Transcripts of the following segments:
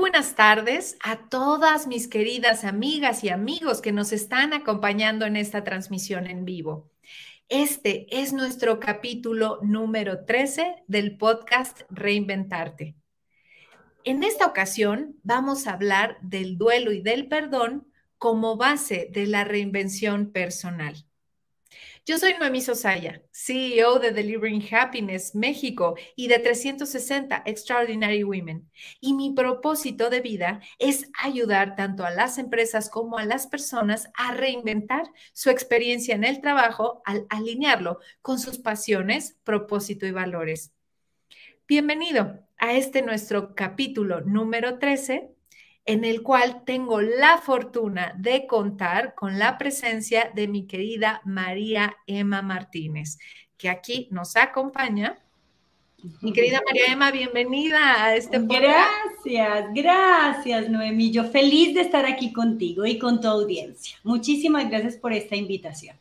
buenas tardes a todas mis queridas amigas y amigos que nos están acompañando en esta transmisión en vivo. Este es nuestro capítulo número 13 del podcast Reinventarte. En esta ocasión vamos a hablar del duelo y del perdón como base de la reinvención personal. Yo soy Noemí Sosaya, CEO de Delivering Happiness México y de 360 Extraordinary Women. Y mi propósito de vida es ayudar tanto a las empresas como a las personas a reinventar su experiencia en el trabajo al alinearlo con sus pasiones, propósito y valores. Bienvenido a este nuestro capítulo número 13 en el cual tengo la fortuna de contar con la presencia de mi querida María Emma Martínez, que aquí nos acompaña. Mi querida María Emma, bienvenida a este podcast. Gracias, gracias, Noemí. Yo feliz de estar aquí contigo y con tu audiencia. Muchísimas gracias por esta invitación.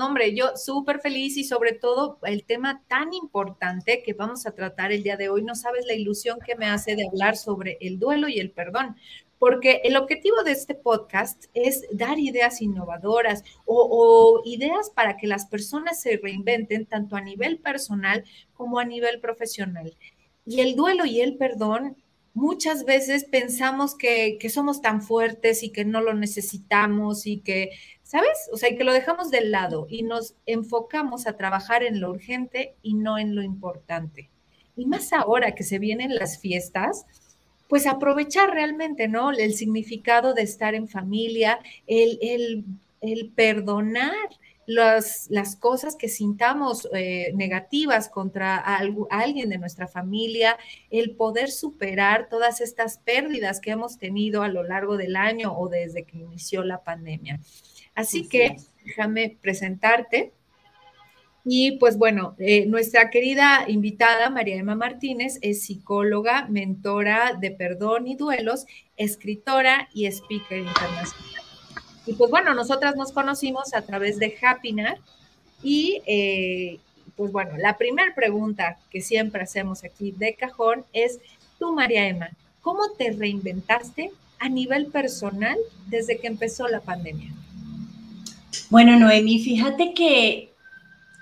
Hombre, yo súper feliz y sobre todo el tema tan importante que vamos a tratar el día de hoy. No sabes la ilusión que me hace de hablar sobre el duelo y el perdón, porque el objetivo de este podcast es dar ideas innovadoras o, ideas para que las personas se reinventen tanto a nivel personal como a nivel profesional. Y el duelo y el perdón muchas veces pensamos que, que, somos tan fuertes y que no lo necesitamos y que ¿sabes? O sea, que lo dejamos del lado y nos enfocamos a trabajar en lo urgente y no en lo importante. Y más ahora que se vienen las fiestas, pues aprovechar realmente, ¿no? El significado de estar en familia, el, perdonar las, las, cosas que sintamos eh, negativas contra alguien de nuestra familia, el poder superar todas estas pérdidas que hemos tenido a lo largo del año o desde que inició la pandemia. Así que déjame presentarte. Y pues bueno, eh, nuestra querida invitada, María Emma Martínez, es psicóloga, mentora de perdón y duelos, escritora y speaker internacional. Y pues bueno, nosotras nos conocimos a través de Happinar y eh, pues bueno, la primera pregunta que siempre hacemos aquí de cajón es, tú María Emma, ¿cómo te reinventaste a nivel personal desde que empezó la pandemia? Bueno, Noemi, fíjate que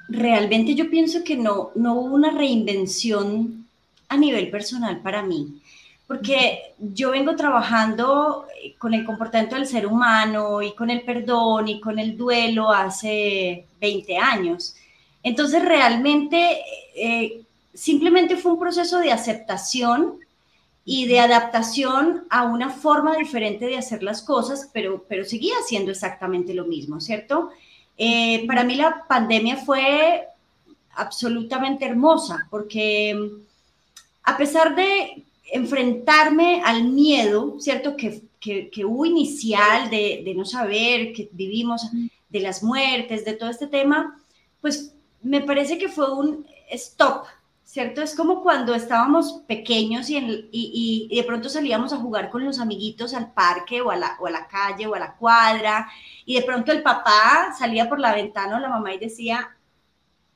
realmente yo pienso que no, no hubo una reinvención a nivel personal para mí, porque yo vengo trabajando eh, con el comportamiento del ser humano y con el perdón y con el duelo hace 20 años. Entonces, realmente, eh, simplemente fue un proceso de aceptación y de adaptación a una forma diferente de hacer las cosas, pero, pero seguía siendo exactamente lo mismo, ¿cierto? Eh, para mí la pandemia fue absolutamente hermosa, porque a pesar de enfrentarme al miedo, ¿cierto? Que, que, que hubo inicial de, de, no saber que vivimos, de las muertes, de todo este tema, pues me parece que fue un stop, ¿cierto? Es como cuando estábamos pequeños y, de pronto salíamos a jugar con los amiguitos al parque o a, la, calle o a la cuadra y de pronto el papá salía por la ventana o la mamá y decía,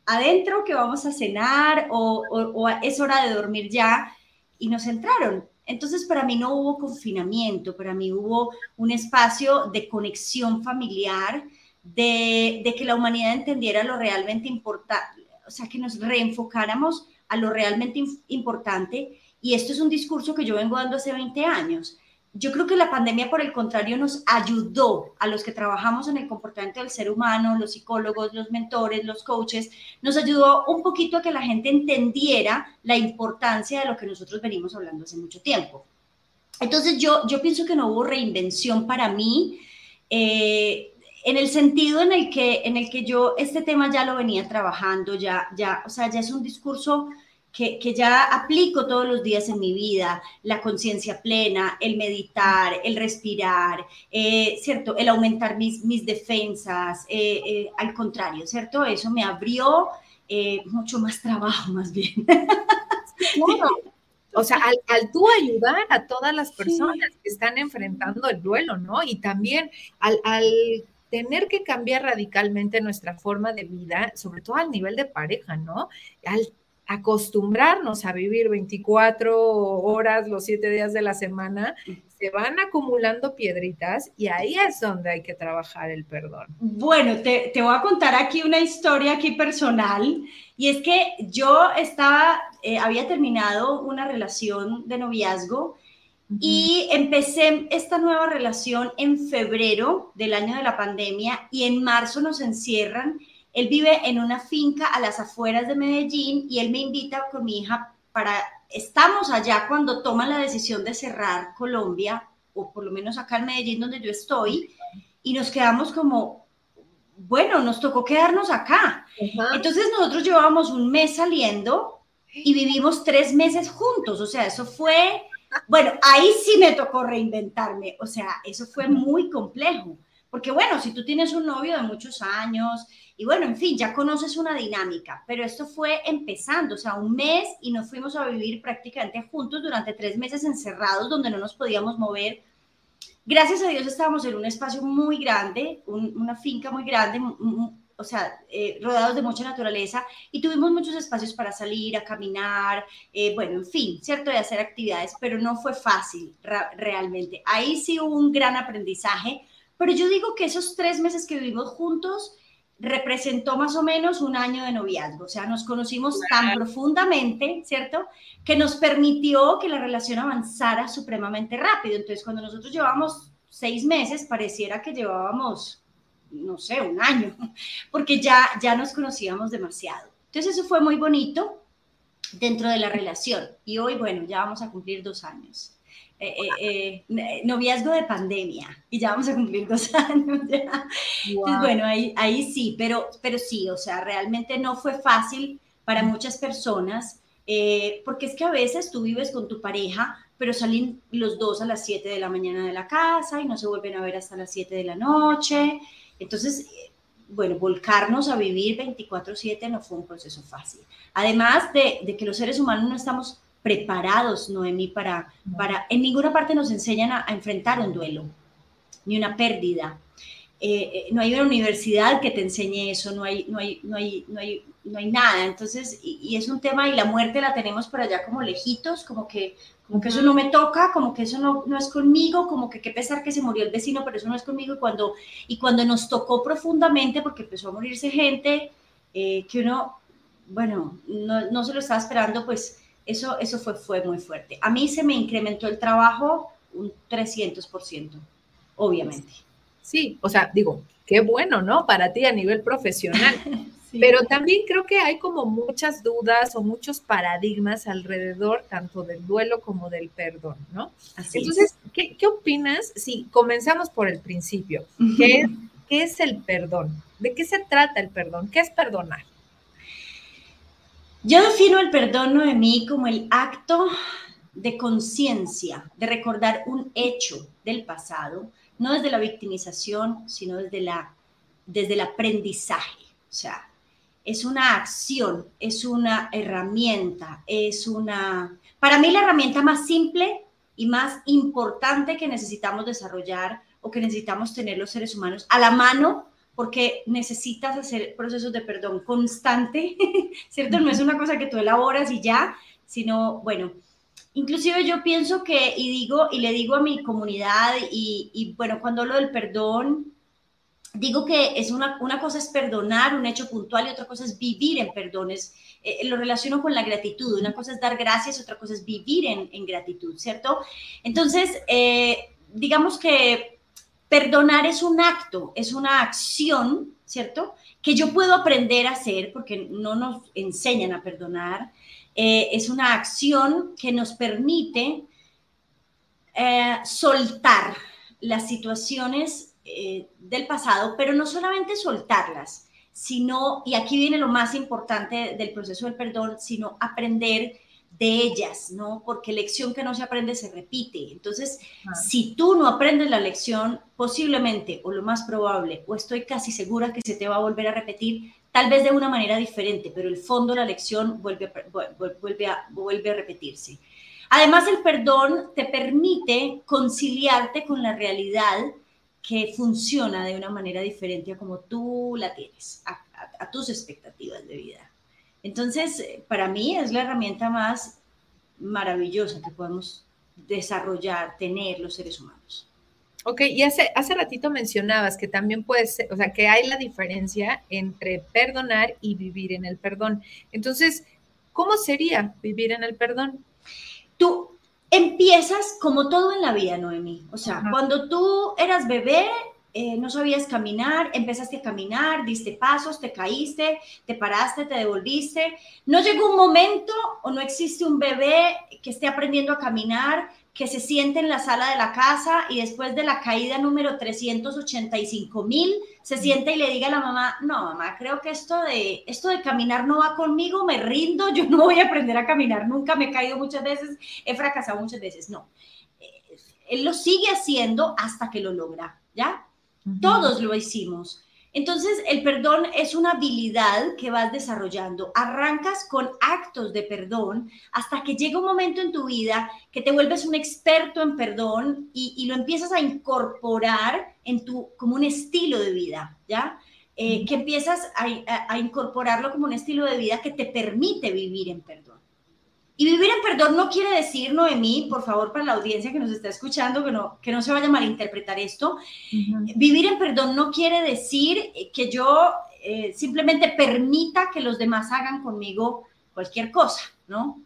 adentro que vamos a cenar o, o, es hora de dormir ya y nos entraron. Entonces para mí no hubo confinamiento, para mí hubo un espacio de conexión familiar, de, de que la humanidad entendiera lo realmente importante, o sea, que nos reenfocáramos a lo realmente importante. Y esto es un discurso que yo vengo dando hace 20 años. Yo creo que la pandemia, por el contrario, nos ayudó a los que trabajamos en el comportamiento del ser humano, los psicólogos, los mentores, los coaches, nos ayudó un poquito a que la gente entendiera la importancia de lo que nosotros venimos hablando hace mucho tiempo. Entonces yo, yo pienso que no hubo reinvención para mí. Eh, en el sentido en el que en el que yo este tema ya lo venía trabajando ya ya o sea ya es un discurso que, ya aplico todos los días en mi vida, la conciencia plena, el meditar, el respirar, eh, ¿cierto? El aumentar mis, mis defensas, eh, eh, al contrario, ¿cierto? Eso me abrió mucho más trabajo, más bien. O sea, al, tú ayudar a todas las personas que están enfrentando el duelo, ¿no? Y también al, al tener que cambiar radicalmente nuestra forma de vida, sobre todo al nivel de pareja, ¿no? Al acostumbrarnos a vivir 24 horas los siete días de la semana, se van acumulando piedritas y ahí es donde hay que trabajar el perdón. Bueno, te, voy a contar aquí una historia aquí personal y es que yo estaba, eh, había terminado una relación de noviazgo y empecé esta nueva relación en febrero del año de la pandemia y en marzo nos encierran. Él vive en una finca a las afueras de Medellín y él me invita con mi hija para, estamos allá cuando toman la decisión de cerrar Colombia, o por lo menos acá en Medellín donde yo estoy, y nos quedamos como, bueno, nos tocó quedarnos acá. Entonces nosotros llevábamos un mes saliendo y vivimos tres meses juntos, o sea, eso fue, bueno, ahí sí me tocó reinventarme, o sea, eso fue muy complejo, porque bueno, si tú tienes un novio de muchos años, y bueno, en fin, ya conoces una dinámica, pero esto fue empezando, o sea, un mes y nos fuimos a vivir prácticamente juntos durante tres meses encerrados donde no nos podíamos mover. Gracias a Dios estábamos en un espacio muy grande, una finca muy grande, o sea, eh, rodeados de mucha naturaleza y tuvimos muchos espacios para salir, a caminar, eh, bueno, en fin, ¿cierto? De hacer actividades, pero no fue fácil realmente. Ahí sí hubo un gran aprendizaje, pero yo digo que esos tres meses que vivimos juntos, representó más o menos un año de noviazgo, o sea, nos conocimos tan profundamente, ¿cierto? Que nos permitió que la relación avanzara supremamente rápido. Entonces, cuando nosotros llevamos seis meses, pareciera que llevábamos, no sé, un año, porque ya, ya nos conocíamos demasiado. Entonces, eso fue muy bonito dentro de la relación. Y hoy, bueno, ya vamos a cumplir dos años. Eh, eh, eh, noviazgo de pandemia y ya vamos a cumplir dos años. Entonces, bueno, ahí, ahí sí, pero, pero sí, o sea, realmente no fue fácil para muchas personas, porque es que a veces tú vives con tu pareja, pero salen los dos a las 7 de la mañana de la casa y no se vuelven a ver hasta las 7 de la noche. Entonces, bueno, volcarnos a vivir 24/7 no fue un proceso fácil. Además de, de que los seres humanos no estamos preparados, Noemí, para, para, en ninguna parte nos enseñan a, enfrentar un duelo, ni una pérdida. Eh, eh, no hay una universidad que te enseñe eso, no hay, no hay, no hay, no hay, no hay nada. Entonces, y, es un tema, y la muerte la tenemos por allá como lejitos, como que, como que eso no me toca, como que eso no, no es conmigo, como que qué pesar que se murió el vecino, pero eso no es conmigo. Y cuando, y cuando nos tocó profundamente, porque empezó a morirse gente, eh, que uno, bueno, no, no se lo estaba esperando, pues eso, eso fue, fue muy fuerte. A mí se me incrementó el trabajo un 300%, obviamente. Sí, o sea, digo, qué bueno, ¿no? Para ti a nivel profesional. Pero también creo que hay como muchas dudas o muchos paradigmas alrededor tanto del duelo como del perdón, ¿no? Entonces, ¿qué, ¿qué, opinas si comenzamos por el principio? ¿Qué, ¿Qué es el perdón? ¿De qué se trata el perdón? ¿Qué es perdonar? Yo defino el perdón, Noemí, como el acto de conciencia, de recordar un hecho del pasado, no desde la victimización, sino desde, la, desde el aprendizaje. O sea, es una acción, es una herramienta, es una... Para mí la herramienta más simple y más importante que necesitamos desarrollar o que necesitamos tener los seres humanos a la mano porque necesitas hacer procesos de perdón constante, ¿cierto? No es una cosa que tú elaboras y ya, sino, bueno, inclusive yo pienso que, y digo, y le digo a mi comunidad, y, bueno, cuando hablo del perdón, digo que es una, una, cosa es perdonar un hecho puntual y otra cosa es vivir en perdones. Eh, lo relaciono con la gratitud. Una cosa es dar gracias, otra cosa es vivir en, en gratitud, ¿cierto? Entonces, eh, digamos que Perdonar es un acto, es una acción, ¿cierto? Que yo puedo aprender a hacer porque no nos enseñan a perdonar. Eh, es una acción que nos permite soltar las situaciones eh, del pasado, pero no solamente soltarlas, sino, y aquí viene lo más importante del proceso del perdón, sino aprender de ellas, ¿no? Porque lección que no se aprende se repite. Entonces, si tú no aprendes la lección, posiblemente, o lo más probable, o estoy casi segura que se te va a volver a repetir, tal vez de una manera diferente, pero el fondo de la lección vuelve a, vuelve a, vuelve a repetirse. Además, el perdón te permite conciliarte con la realidad que funciona de una manera diferente a como tú la tienes, a tus expectativas de vida. Entonces, para mí es la herramienta más maravillosa que podemos desarrollar, tener los seres humanos. Ok, y hace, hace ratito mencionabas que también puede ser, o sea, que hay la diferencia entre perdonar y vivir en el perdón. Entonces, ¿cómo sería vivir en el perdón? Tú empiezas como todo en la vida, Noemí. O sea, cuando tú eras bebé, eh, no sabías caminar, empezaste a caminar, diste pasos, te caíste, te paraste, te devolviste. No llegó un momento o no existe un bebé que esté aprendiendo a caminar, que se siente en la sala de la casa y después de la caída número 385 mil, se siente y le diga a la mamá, no, mamá, creo que esto de, esto de caminar no va conmigo, me rindo, yo no voy a aprender a caminar nunca, me he caído muchas veces, he fracasado muchas veces. No, eh, él lo sigue haciendo hasta que lo logra, ¿ya? Todos lo hicimos. Entonces, el perdón es una habilidad que vas desarrollando. Arrancas con actos de perdón hasta que llega un momento en tu vida que te vuelves un experto en perdón y, lo empiezas a incorporar en tu, como un estilo de vida, ¿ya? Eh, que empiezas a incorporarlo como un estilo de vida que te permite vivir en perdón. Y vivir en perdón no quiere decir, Noemí, por favor, para la audiencia que nos está escuchando, que no, que no se vaya a malinterpretar esto, vivir en perdón no quiere decir que yo eh, simplemente permita que los demás hagan conmigo cualquier cosa, ¿no?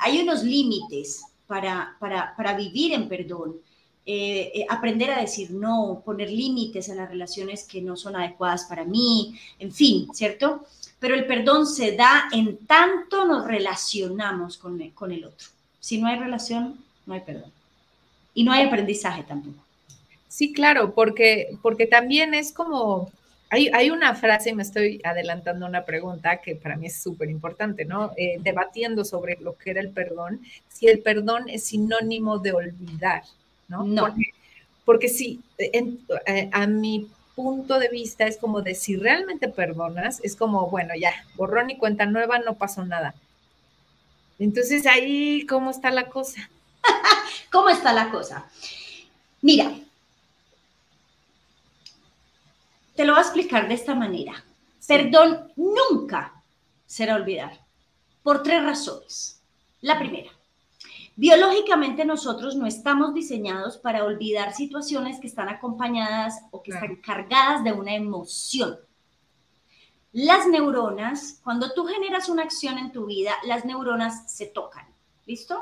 Hay unos límites para, para, para, vivir en perdón. Eh, eh, aprender a decir no, poner límites a las relaciones que no son adecuadas para mí, en fin, ¿cierto? Pero el perdón se da en tanto nos relacionamos con el, con el otro. Si no hay relación, no hay perdón. Y no hay aprendizaje tampoco. Sí, claro, porque, porque también es como, hay, hay una frase, me estoy adelantando una pregunta que para mí es súper importante, ¿no? Eh, debatiendo sobre lo que era el perdón, si el perdón es sinónimo de olvidar, ¿no? No. Porque, porque si eh, a mi punto de vista es como de si realmente perdonas, es como, bueno, ya, borrón y cuenta nueva, no pasó nada. Entonces ahí, ¿cómo está la cosa? ¿Cómo está la cosa? Mira, te lo voy a explicar de esta manera. Perdón nunca será olvidar, por tres razones. La primera, Biológicamente nosotros no estamos diseñados para olvidar situaciones que están acompañadas o que están cargadas de una emoción. Las neuronas, cuando tú generas una acción en tu vida, las neuronas se tocan. ¿Listo?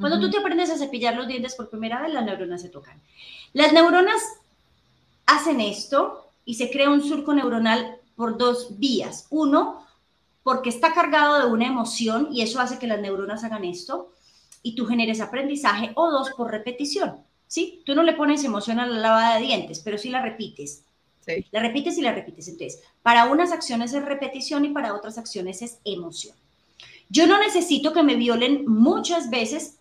Cuando tú te aprendes a cepillar los dientes por primera vez, las neuronas se tocan. Las neuronas hacen esto y se crea un surco neuronal por dos vías. Uno, porque está cargado de una emoción y eso hace que las neuronas hagan esto y tú generes aprendizaje, o dos, por repetición, ¿sí? Tú no le pones emoción a la lavada de dientes, pero sí la repites. Sí. La repites y la repites. Entonces, para unas acciones es repetición y para otras acciones es emoción. Yo no necesito que me violen muchas veces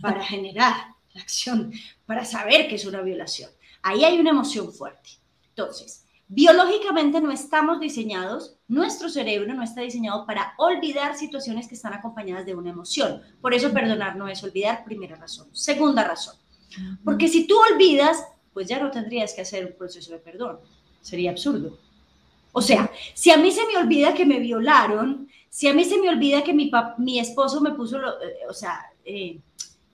para generar la acción, para saber que es una violación. Ahí hay una emoción fuerte. Entonces, Biológicamente no estamos diseñados, nuestro cerebro no está diseñado para olvidar situaciones que están acompañadas de una emoción. Por eso perdonar no es olvidar, primera razón. Segunda razón, porque si tú olvidas, pues ya no tendrías que hacer un proceso de perdón. Sería absurdo. O sea, si a mí se me olvida que me violaron, si a mí se me olvida que mi, mi esposo me puso, eh, o sea, eh,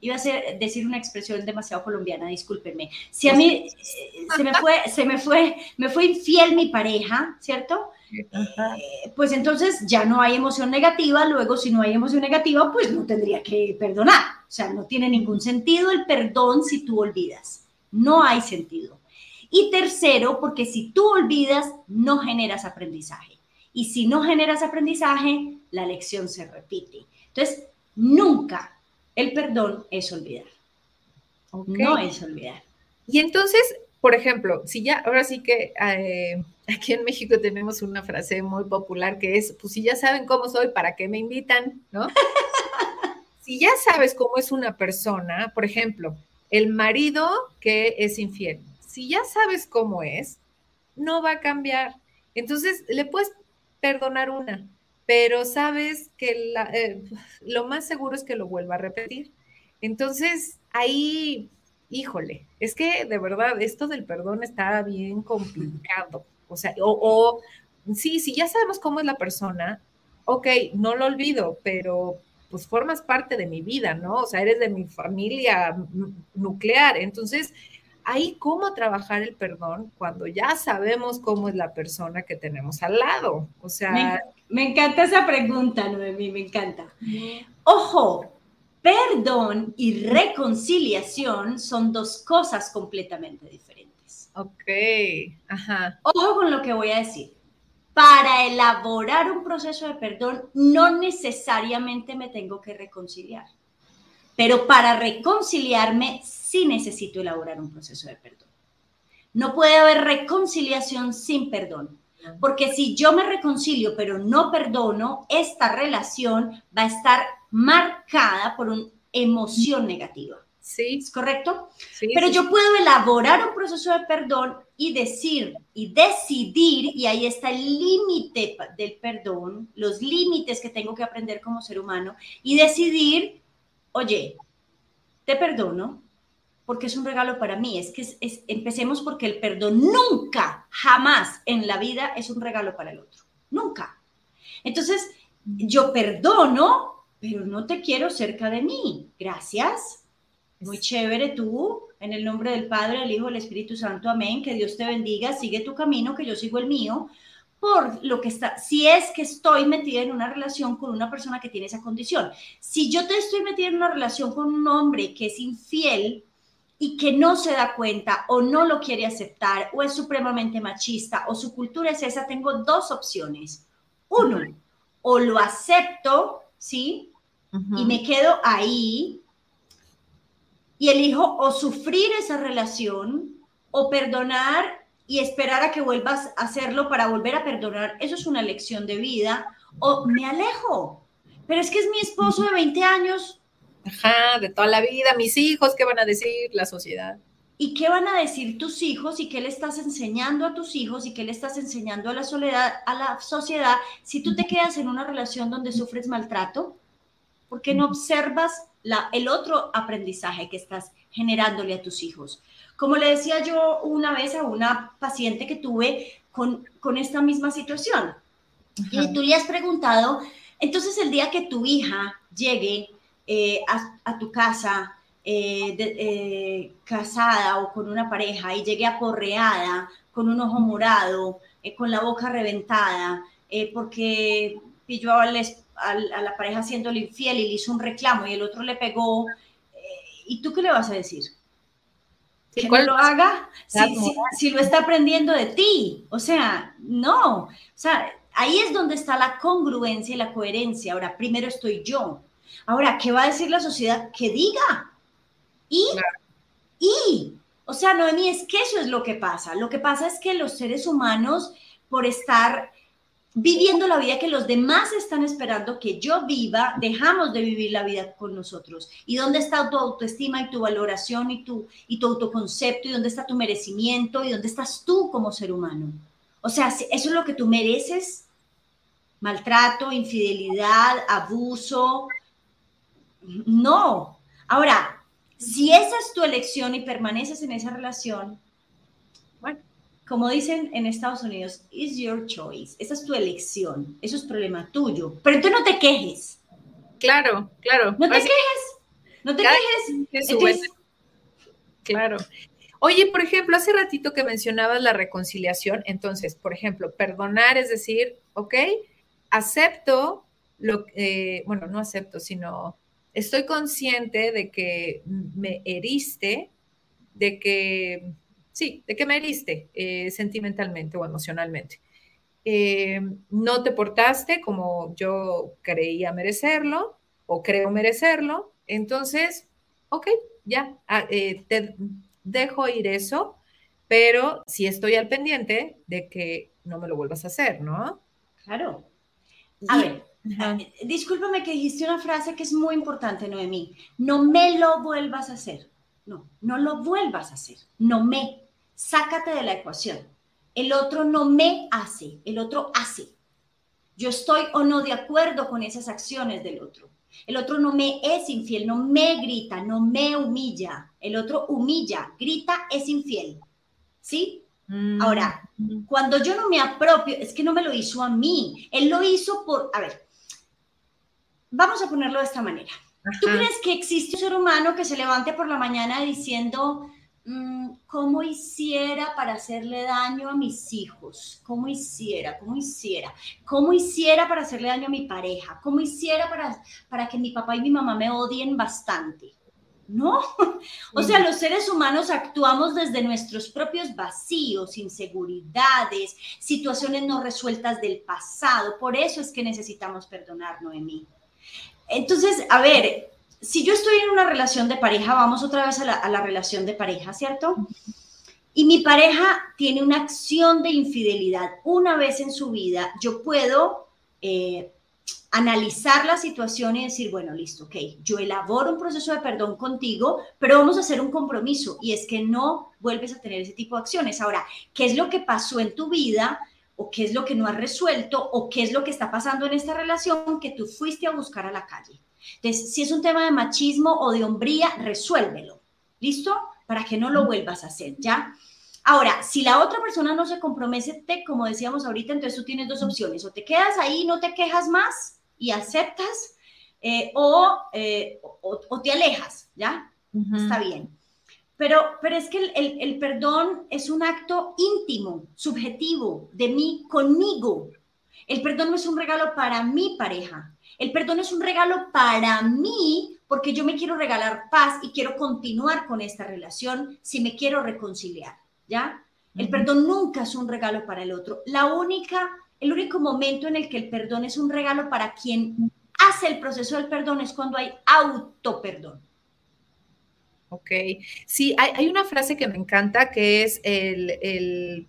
iba a ser, decir una expresión demasiado colombiana, discúlpenme. Si a mí eh, se me fue, se me fue, me fue infiel mi pareja, ¿cierto? Eh, pues entonces ya no hay emoción negativa, luego si no hay emoción negativa, pues no tendría que perdonar. O sea, no tiene ningún sentido el perdón si tú olvidas. No hay sentido. Y tercero, porque si tú olvidas, no generas aprendizaje. Y si no generas aprendizaje, la lección se repite. Entonces, nunca el perdón es olvidar. No es olvidar. Y entonces, por ejemplo, si ya, ahora sí que eh, aquí en México tenemos una frase muy popular que es, pues si ya saben cómo soy, ¿para qué me invitan? ¿No? si ya sabes cómo es una persona, por ejemplo, el marido que es infiel, si ya sabes cómo es, no va a cambiar. Entonces, le puedes perdonar una, pero sabes que eh, lo más seguro es que lo vuelva a repetir. Entonces, ahí, híjole, es que de verdad esto del perdón está bien complicado. O sea, o, sí, sí, ya sabemos cómo es la persona, ok, no lo olvido, pero pues formas parte de mi vida, ¿no? O sea, eres de mi familia nuclear. Entonces, ahí cómo trabajar el perdón cuando ya sabemos cómo es la persona que tenemos al lado. O sea... Me, encanta esa pregunta, Noemí, me encanta. Ojo, perdón y reconciliación son dos cosas completamente diferentes. Ok, ajá. Ojo con lo que voy a decir para elaborar un proceso de perdón no necesariamente me tengo que reconciliar, pero para reconciliarme sí necesito elaborar un proceso de perdón. No puede haber reconciliación sin perdón, porque si yo me reconcilio pero no perdono, esta relación va a estar marcada por una emoción negativa. Sí. ¿Es correcto? Sí, Pero yo puedo elaborar un proceso de perdón y decir y decidir, y ahí está el límite del perdón, los límites que tengo que aprender como ser humano, y decidir, oye, te perdono porque es un regalo para mí. Es que es, empecemos porque el perdón nunca, jamás en la vida es un regalo para el otro. Nunca. Entonces, yo perdono, pero no te quiero cerca de mí. Gracias muy chévere tú, en el nombre del Padre, del Hijo, del Espíritu Santo, amén. Que Dios te bendiga, sigue tu camino, que yo sigo el mío. Por lo que está, si es que estoy metida en una relación con una persona que tiene esa condición. Si yo te estoy metida en una relación con un hombre que es infiel y que no se da cuenta o no lo quiere aceptar o es supremamente machista o su cultura es esa, tengo dos opciones. Uno, o lo acepto, ¿sí? Y me quedo ahí y elijo o sufrir esa relación o perdonar y esperar a que vuelvas a hacerlo para volver a perdonar. Eso es una lección de vida. O me alejo. Pero es que es mi esposo de 20 años. Ajá, de toda la vida, mis hijos, ¿qué van a decir la sociedad? ¿Y qué van a decir tus hijos y qué le estás enseñando a tus hijos y qué le estás enseñando a la soledad, a la sociedad si tú te quedas en una relación donde sufres maltrato? ¿Por qué no observas el otro aprendizaje que estás generándole a tus hijos. Como le decía yo una vez a una paciente que tuve con, con esta misma situación, y tú le has preguntado, entonces el día que tu hija llegue eh, a, tu casa eh, eh, casada o con una pareja y llegue aporreada, con un ojo morado, con la boca reventada, porque pilló al, a la pareja siendo infiel y le hizo un reclamo y el otro le pegó, ¿y tú qué le vas a decir? que no lo haga si, lo está aprendiendo de ti. O sea, no. O sea, ahí es donde está la congruencia y la coherencia. Ahora, primero estoy yo. Ahora, ¿qué va a decir la sociedad? Que diga. Y, y, o sea, Noemí, es que eso es lo que pasa. Lo que pasa es que los seres humanos, por estar viviendo la vida que los demás están esperando que yo viva, dejamos de vivir la vida con nosotros. ¿Y dónde está tu autoestima y tu valoración y tu, y tu autoconcepto? ¿Y dónde está tu merecimiento? ¿Y dónde estás tú como ser humano? O sea, ¿eso es lo que tú mereces? Maltrato, infidelidad, abuso. No. Ahora, si esa es tu elección y permaneces en esa relación, como dicen en Estados Unidos, is your choice. Esa es tu elección. Eso es problema tuyo. Pero tú no te quejes. Claro, claro. No te quejes. No te quejes. Claro. Oye, por ejemplo, hace ratito que mencionabas la reconciliación, entonces, por ejemplo, perdonar es decir, ok, acepto lo que, eh, bueno, no acepto, sino estoy consciente de que me heriste, de que sí, de que me heriste eh, sentimentalmente o emocionalmente. Eh, no te portaste como yo creía merecerlo o creo merecerlo, entonces, ok, ya, ah, eh, te dejo ir eso, pero sí estoy al pendiente de que no me lo vuelvas a hacer, ¿no? Claro. A ver, discúlpame que dijiste una frase que es muy importante, Noemí. No me lo vuelvas a hacer. No, no lo vuelvas a hacer. No me sácate de la ecuación. El otro no me hace, el otro hace. Yo estoy o no de acuerdo con esas acciones del otro. El otro no me es infiel, no me grita, no me humilla. El otro humilla, grita, es infiel. ¿Sí? Mm. Ahora, cuando yo no me apropio, es que no me lo hizo a mí. Él lo hizo por, a ver, vamos a ponerlo de esta manera. ¿Tú crees que existe un ser humano que se levante por la mañana diciendo, mm, ¿cómo hiciera para hacerle daño a mis hijos? ¿Cómo hiciera? ¿Cómo hiciera? ¿Cómo hiciera para hacerle daño a mi pareja? ¿Cómo hiciera para, para que mi papá y mi mamá me odien bastante? No, o sea, los seres humanos actuamos desde nuestros propios vacíos, inseguridades, situaciones no resueltas del pasado. Por eso es que necesitamos perdonar, Noemí. Entonces, a ver, si yo estoy en una relación de pareja, vamos otra vez a la, relación de pareja, ¿cierto? Y mi pareja tiene una acción de infidelidad una vez en su vida, yo puedo eh, analizar la situación y decir, bueno, listo, ok, yo elaboro un proceso de perdón contigo, pero vamos a hacer un compromiso y es que no vuelves a tener ese tipo de acciones. Ahora, ¿qué es lo que pasó en tu vida? ¿O qué es lo que no has resuelto? ¿O qué es lo que está pasando en esta relación que tú fuiste a buscar a la calle? Entonces, si es un tema de machismo o de hombría, resuélvelo. ¿Listo? Para que no lo vuelvas a hacer, ¿ya? Ahora, si la otra persona no se compromete, como decíamos ahorita, entonces tú tienes dos opciones. O te quedas ahí no te quejas más, y aceptas eh, eh, o, o, te alejas, ¿ya? Está bien. Pero, pero es que el, el, perdón es un acto íntimo, subjetivo, de mí conmigo. El perdón no es un regalo para mi pareja. El perdón es un regalo para mí porque yo me quiero regalar paz y quiero continuar con esta relación si me quiero reconciliar, ¿ya? El perdón nunca es un regalo para el otro. La única el único momento en el que el perdón es un regalo para quien hace el proceso del perdón es cuando hay auto-perdón. Ok, sí, hay, una frase que me encanta que es el,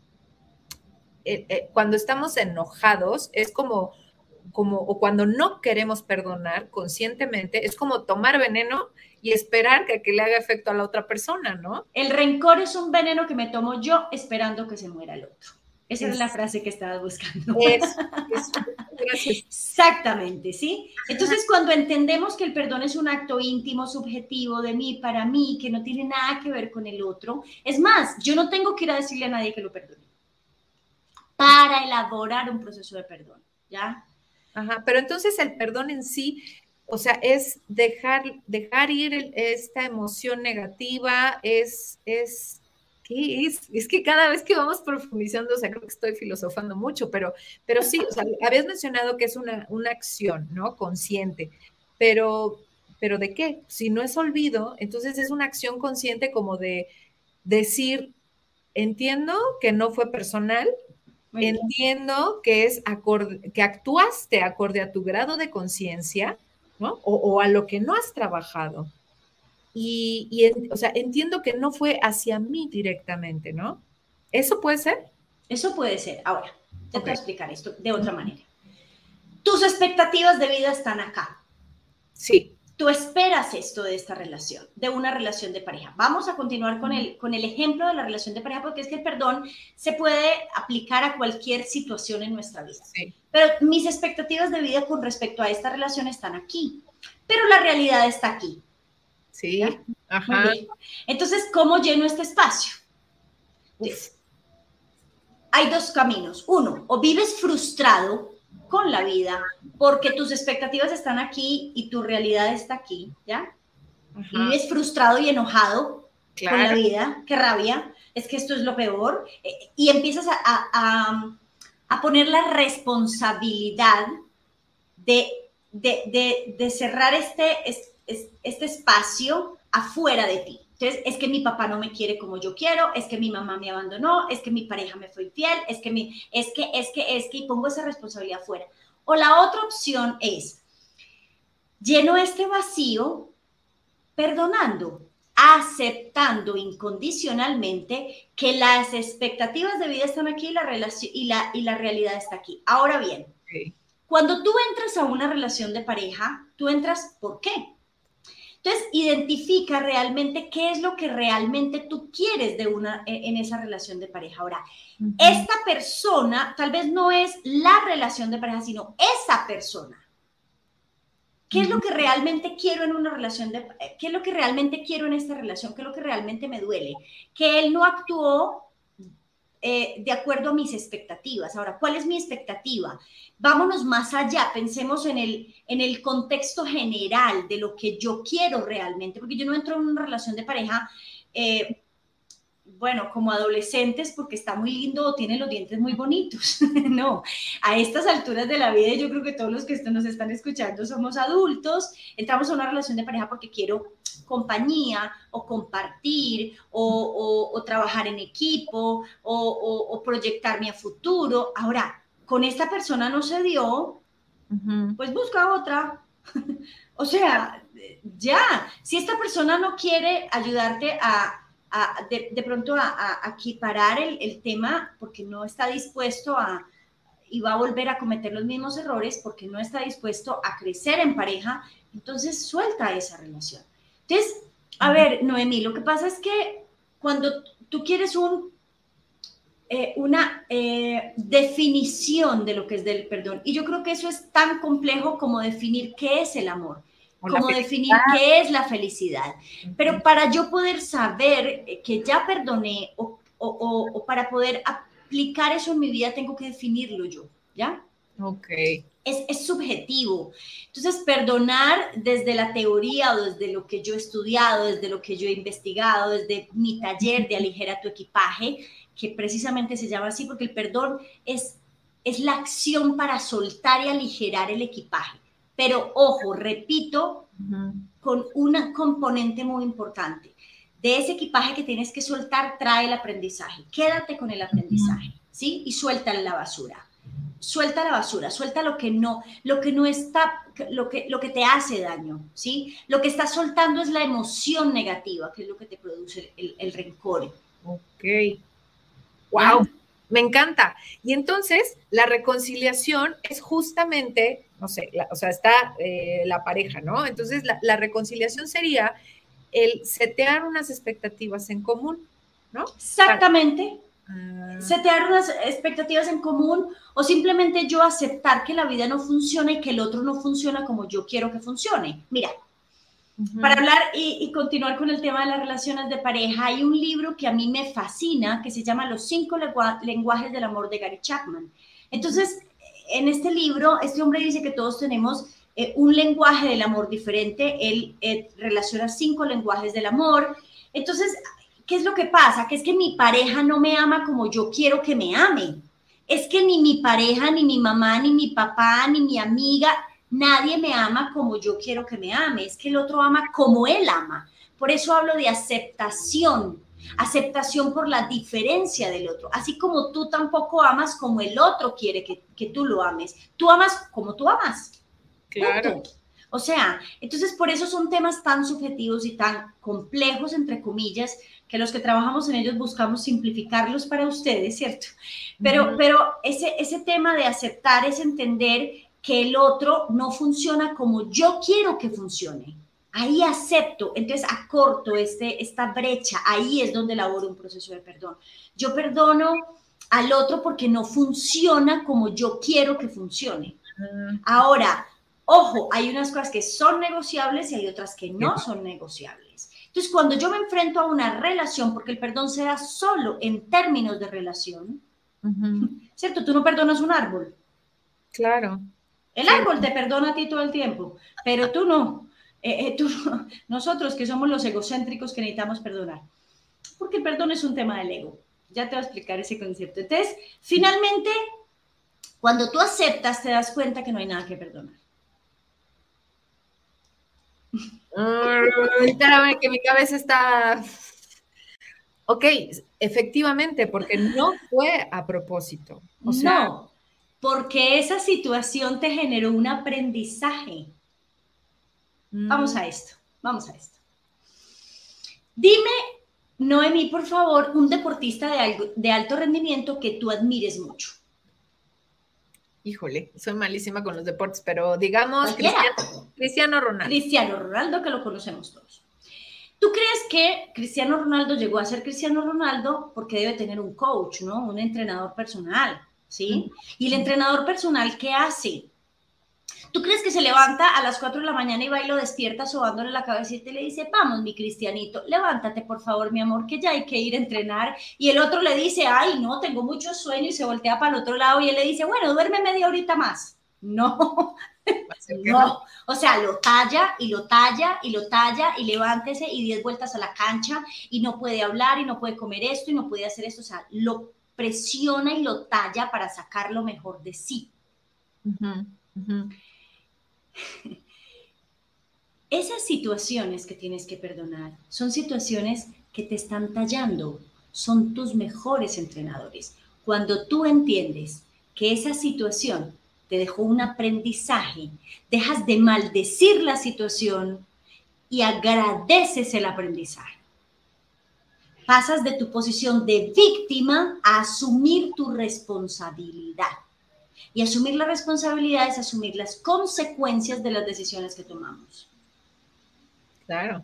cuando estamos enojados, es como, como, o cuando no queremos perdonar conscientemente, es como tomar veneno y esperar que, que, le haga efecto a la otra persona, ¿no? El rencor es un veneno que me tomo yo esperando que se muera el otro. Esa es, la frase que estabas buscando. Exactamente, ¿sí? Entonces, cuando entendemos que el perdón es un acto íntimo, subjetivo, de mí, para mí, que no tiene nada que ver con el otro, es más, yo no tengo que ir a decirle a nadie que lo perdone para elaborar un proceso de perdón, ¿ya? Ajá, pero entonces el perdón en sí, o sea, es dejar, dejar ir esta emoción negativa, es, es es? Es que cada vez que vamos profundizando, o sea, creo que estoy filosofando mucho, pero, pero sí, o sea, habías mencionado que es una, una acción, ¿no? Consciente, pero, pero ¿de qué? Si no es olvido, entonces es una acción consciente como de decir, entiendo que no fue personal, entiendo que es acorde, que actuaste acorde a tu grado de conciencia, ¿no? O, o, a lo que no has trabajado y, o sea, entiendo que no fue hacia mí directamente, ¿no? ¿Eso puede ser? Eso puede ser. Ahora, te voy a explicar esto de otra manera. Tus expectativas de vida están acá. Sí. Tú esperas esto de esta relación, de una relación de pareja. Vamos a continuar con el, con el ejemplo de la relación de pareja porque es que el perdón se puede aplicar a cualquier situación en nuestra vida. Sí. Pero mis expectativas de vida con respecto a esta relación están aquí, pero la realidad está aquí. Sí, ajá. Entonces, ¿cómo lleno este espacio? hay dos caminos. Uno, o vives frustrado con la vida porque tus expectativas están aquí y tu realidad está aquí, ¿ya? Y vives frustrado y enojado con la vida, qué rabia, es que esto es lo peor, eh, y empiezas a, poner la responsabilidad de, de cerrar este, este espacio afuera de ti. Entonces, es que mi papá no me quiere como yo quiero, es que mi mamá me abandonó, es que mi pareja me fue infiel, es que, mi, es que, es que, es que, y pongo esa responsabilidad afuera. O la otra opción es, lleno este vacío perdonando, aceptando incondicionalmente que las expectativas de vida están aquí y la, relación, y la, y la realidad está aquí. Ahora bien, cuando tú entras a una relación de pareja, tú entras, ¿por qué? Entonces, identifica realmente qué es lo que realmente tú quieres de una, e, en esa relación de pareja. Ahora, esta persona tal vez no es la relación de pareja, sino esa persona. ¿Qué es lo que realmente quiero en una relación de eh, qué es lo que realmente quiero en esta relación? ¿Qué es lo que realmente me duele? Que él no actuó eh, de acuerdo a mis expectativas. Ahora, ¿cuál es mi expectativa? Vámonos más allá, pensemos en el, en el contexto general de lo que yo quiero realmente, porque yo no entro en una relación de pareja. Eh, bueno, como adolescentes porque está muy lindo o tiene los dientes muy bonitos. no, a estas alturas de la vida yo creo que todos los que nos están escuchando somos adultos, entramos a una relación de pareja porque quiero compañía o compartir o, trabajar en equipo o, proyectarme a futuro. Ahora, con esta persona no se dio, pues busca otra. o sea, ya, si esta persona no quiere ayudarte a de, pronto a, equiparar el, tema porque no está dispuesto a, y va a volver a cometer los mismos errores porque no está dispuesto a crecer en pareja, entonces suelta esa relación. Entonces, a ver, Noemí, lo que pasa es que cuando tú quieres un, eh, una eh, definición de lo que es del perdón, y yo creo que eso es tan complejo como definir qué es el amor como definir qué es la felicidad. Pero para yo poder saber que ya perdoné o, para poder aplicar eso en mi vida, tengo que definirlo yo, ¿ya? Ok. Es, es, subjetivo. Entonces, perdonar desde la teoría o desde lo que yo he estudiado, desde lo que yo he investigado, desde mi taller de aligera tu equipaje, que precisamente se llama así porque el perdón es, es la acción para soltar y aligerar el equipaje. Pero ojo, repito, con una componente muy importante. De ese equipaje que tienes que soltar, trae el aprendizaje. Quédate con el aprendizaje, ¿sí? Y suelta la basura. Suelta la basura, suelta lo que no, lo que no está, lo que, lo que te hace daño, ¿sí? Lo que estás soltando es la emoción negativa, que es lo que te produce el, el rencor. Ok. Wow, me encanta. Y entonces, la reconciliación es justamente no sé, o sea, está eh, la pareja, ¿no? Entonces, la, reconciliación sería el setear unas expectativas en común, ¿no? Exactamente. Setear unas expectativas en común o simplemente yo aceptar que la vida no funciona y que el otro no funciona como yo quiero que funcione. Mira, para hablar y, y, continuar con el tema de las relaciones de pareja, hay un libro que a mí me fascina que se llama Los cinco lenguajes del amor de Gary Chapman. Entonces, en este libro, este hombre dice que todos tenemos eh, un lenguaje del amor diferente. Él eh, relaciona cinco lenguajes del amor. Entonces, ¿qué es lo que pasa? Que es que mi pareja no me ama como yo quiero que me ame. Es que ni mi pareja, ni mi mamá, ni mi papá, ni mi amiga, nadie me ama como yo quiero que me ame. Es que el otro ama como él ama. Por eso hablo de aceptación aceptación por la diferencia del otro, así como tú tampoco amas como el otro quiere que, que tú lo ames. Tú amas como tú amas. Claro. O sea, entonces por eso son temas tan subjetivos y tan complejos, entre comillas, que los que trabajamos en ellos buscamos simplificarlos para ustedes, ¿cierto? Pero, pero ese, ese tema de aceptar es entender que el otro no funciona como yo quiero que funcione ahí acepto, entonces acorto este, esta brecha, ahí es donde elaboro un proceso de perdón. Yo perdono al otro porque no funciona como yo quiero que funcione. Ahora, ojo, hay unas cosas que son negociables y hay otras que no son negociables. Entonces, cuando yo me enfrento a una relación, porque el perdón se da solo en términos de relación, ¿cierto? Tú no perdonas un árbol. Claro. El árbol te perdona a ti todo el tiempo, pero tú no. Eh, eh, tú, nosotros que somos los egocéntricos que necesitamos perdonar. Porque el perdón es un tema del ego. Ya te voy a explicar ese concepto. Entonces, finalmente, cuando tú aceptas, te das cuenta que no hay nada que perdonar. Espérame, que mi cabeza está... Ok, efectivamente, porque no fue a propósito. no, porque esa situación te generó un aprendizaje. Vamos a mm. esto, vamos a esto. Dime, Noemí, por favor, un deportista de, de alto rendimiento que tú admires mucho. Híjole, soy malísima con los deportes, pero digamos Cristiano, Ronaldo. Cristiano Ronaldo, que lo conocemos todos. ¿Tú crees que Cristiano Ronaldo llegó a ser Cristiano Ronaldo porque debe tener un coach, ¿no? Un entrenador personal, ¿sí? Y el entrenador personal, ¿qué hace? ¿Tú crees que se levanta a las 4 de la mañana y va y lo despierta sobándole la cabeza y le dice, vamos, mi cristianito, levántate por favor, mi amor, que ya hay que ir a entrenar? Y el otro le dice, ay, no, tengo mucho sueño y se voltea para el otro lado y él le dice, bueno, duerme media horita más. No, no, o sea, lo talla y lo talla y lo talla y levántese y 10 vueltas a la cancha y no puede hablar y no puede comer esto y no puede hacer esto, o sea, lo presiona y lo talla para sacar lo mejor de sí. Esas situaciones que tienes que perdonar son situaciones que te están tallando, son tus mejores entrenadores. Cuando tú entiendes que esa situación te dejó un aprendizaje, dejas de maldecir la situación y agradeces el aprendizaje. Pasas de tu posición de víctima a asumir tu responsabilidad. Y asumir la responsabilidad es asumir las consecuencias de las decisiones que tomamos. Claro.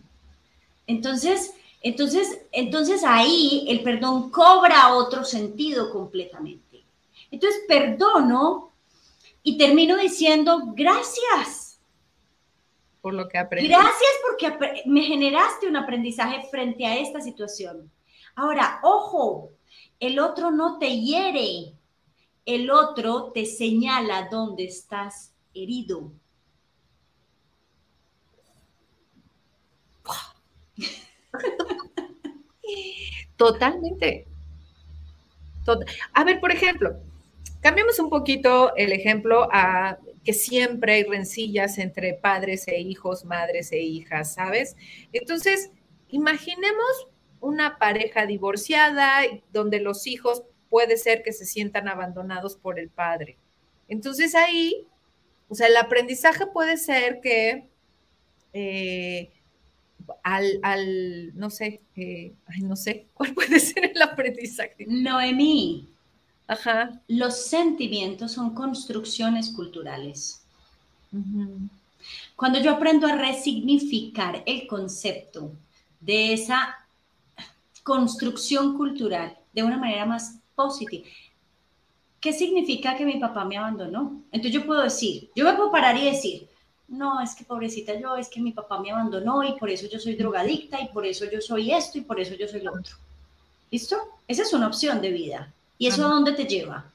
Entonces, entonces, entonces ahí el perdón cobra otro sentido completamente. Entonces, perdono y termino diciendo gracias. Por lo que aprendí. Gracias porque me generaste un aprendizaje frente a esta situación. Ahora, ojo, el otro no te hiere, el otro te señala dónde estás herido. Totalmente. a ver, por ejemplo, cambiamos un poquito el ejemplo a que siempre hay rencillas entre padres e hijos, madres e hijas, ¿sabes? Entonces, imaginemos una pareja divorciada donde los hijos puede ser que se sientan abandonados por el padre. Entonces ahí, o sea, el aprendizaje puede ser que eh, al, no sé, eh, ay, no sé, ¿cuál puede ser el aprendizaje? Noemí. Ajá. Los sentimientos son construcciones culturales. Cuando yo aprendo a resignificar el concepto de esa construcción cultural de una manera más positiva. ¿Qué significa que mi papá me abandonó? Entonces yo puedo decir, yo me puedo parar y decir, no, es que pobrecita yo, es que mi papá me abandonó y por eso yo soy drogadicta y por eso yo soy esto y por eso yo soy lo otro. ¿Listo? Esa es una opción de vida. ¿Y eso a dónde te lleva?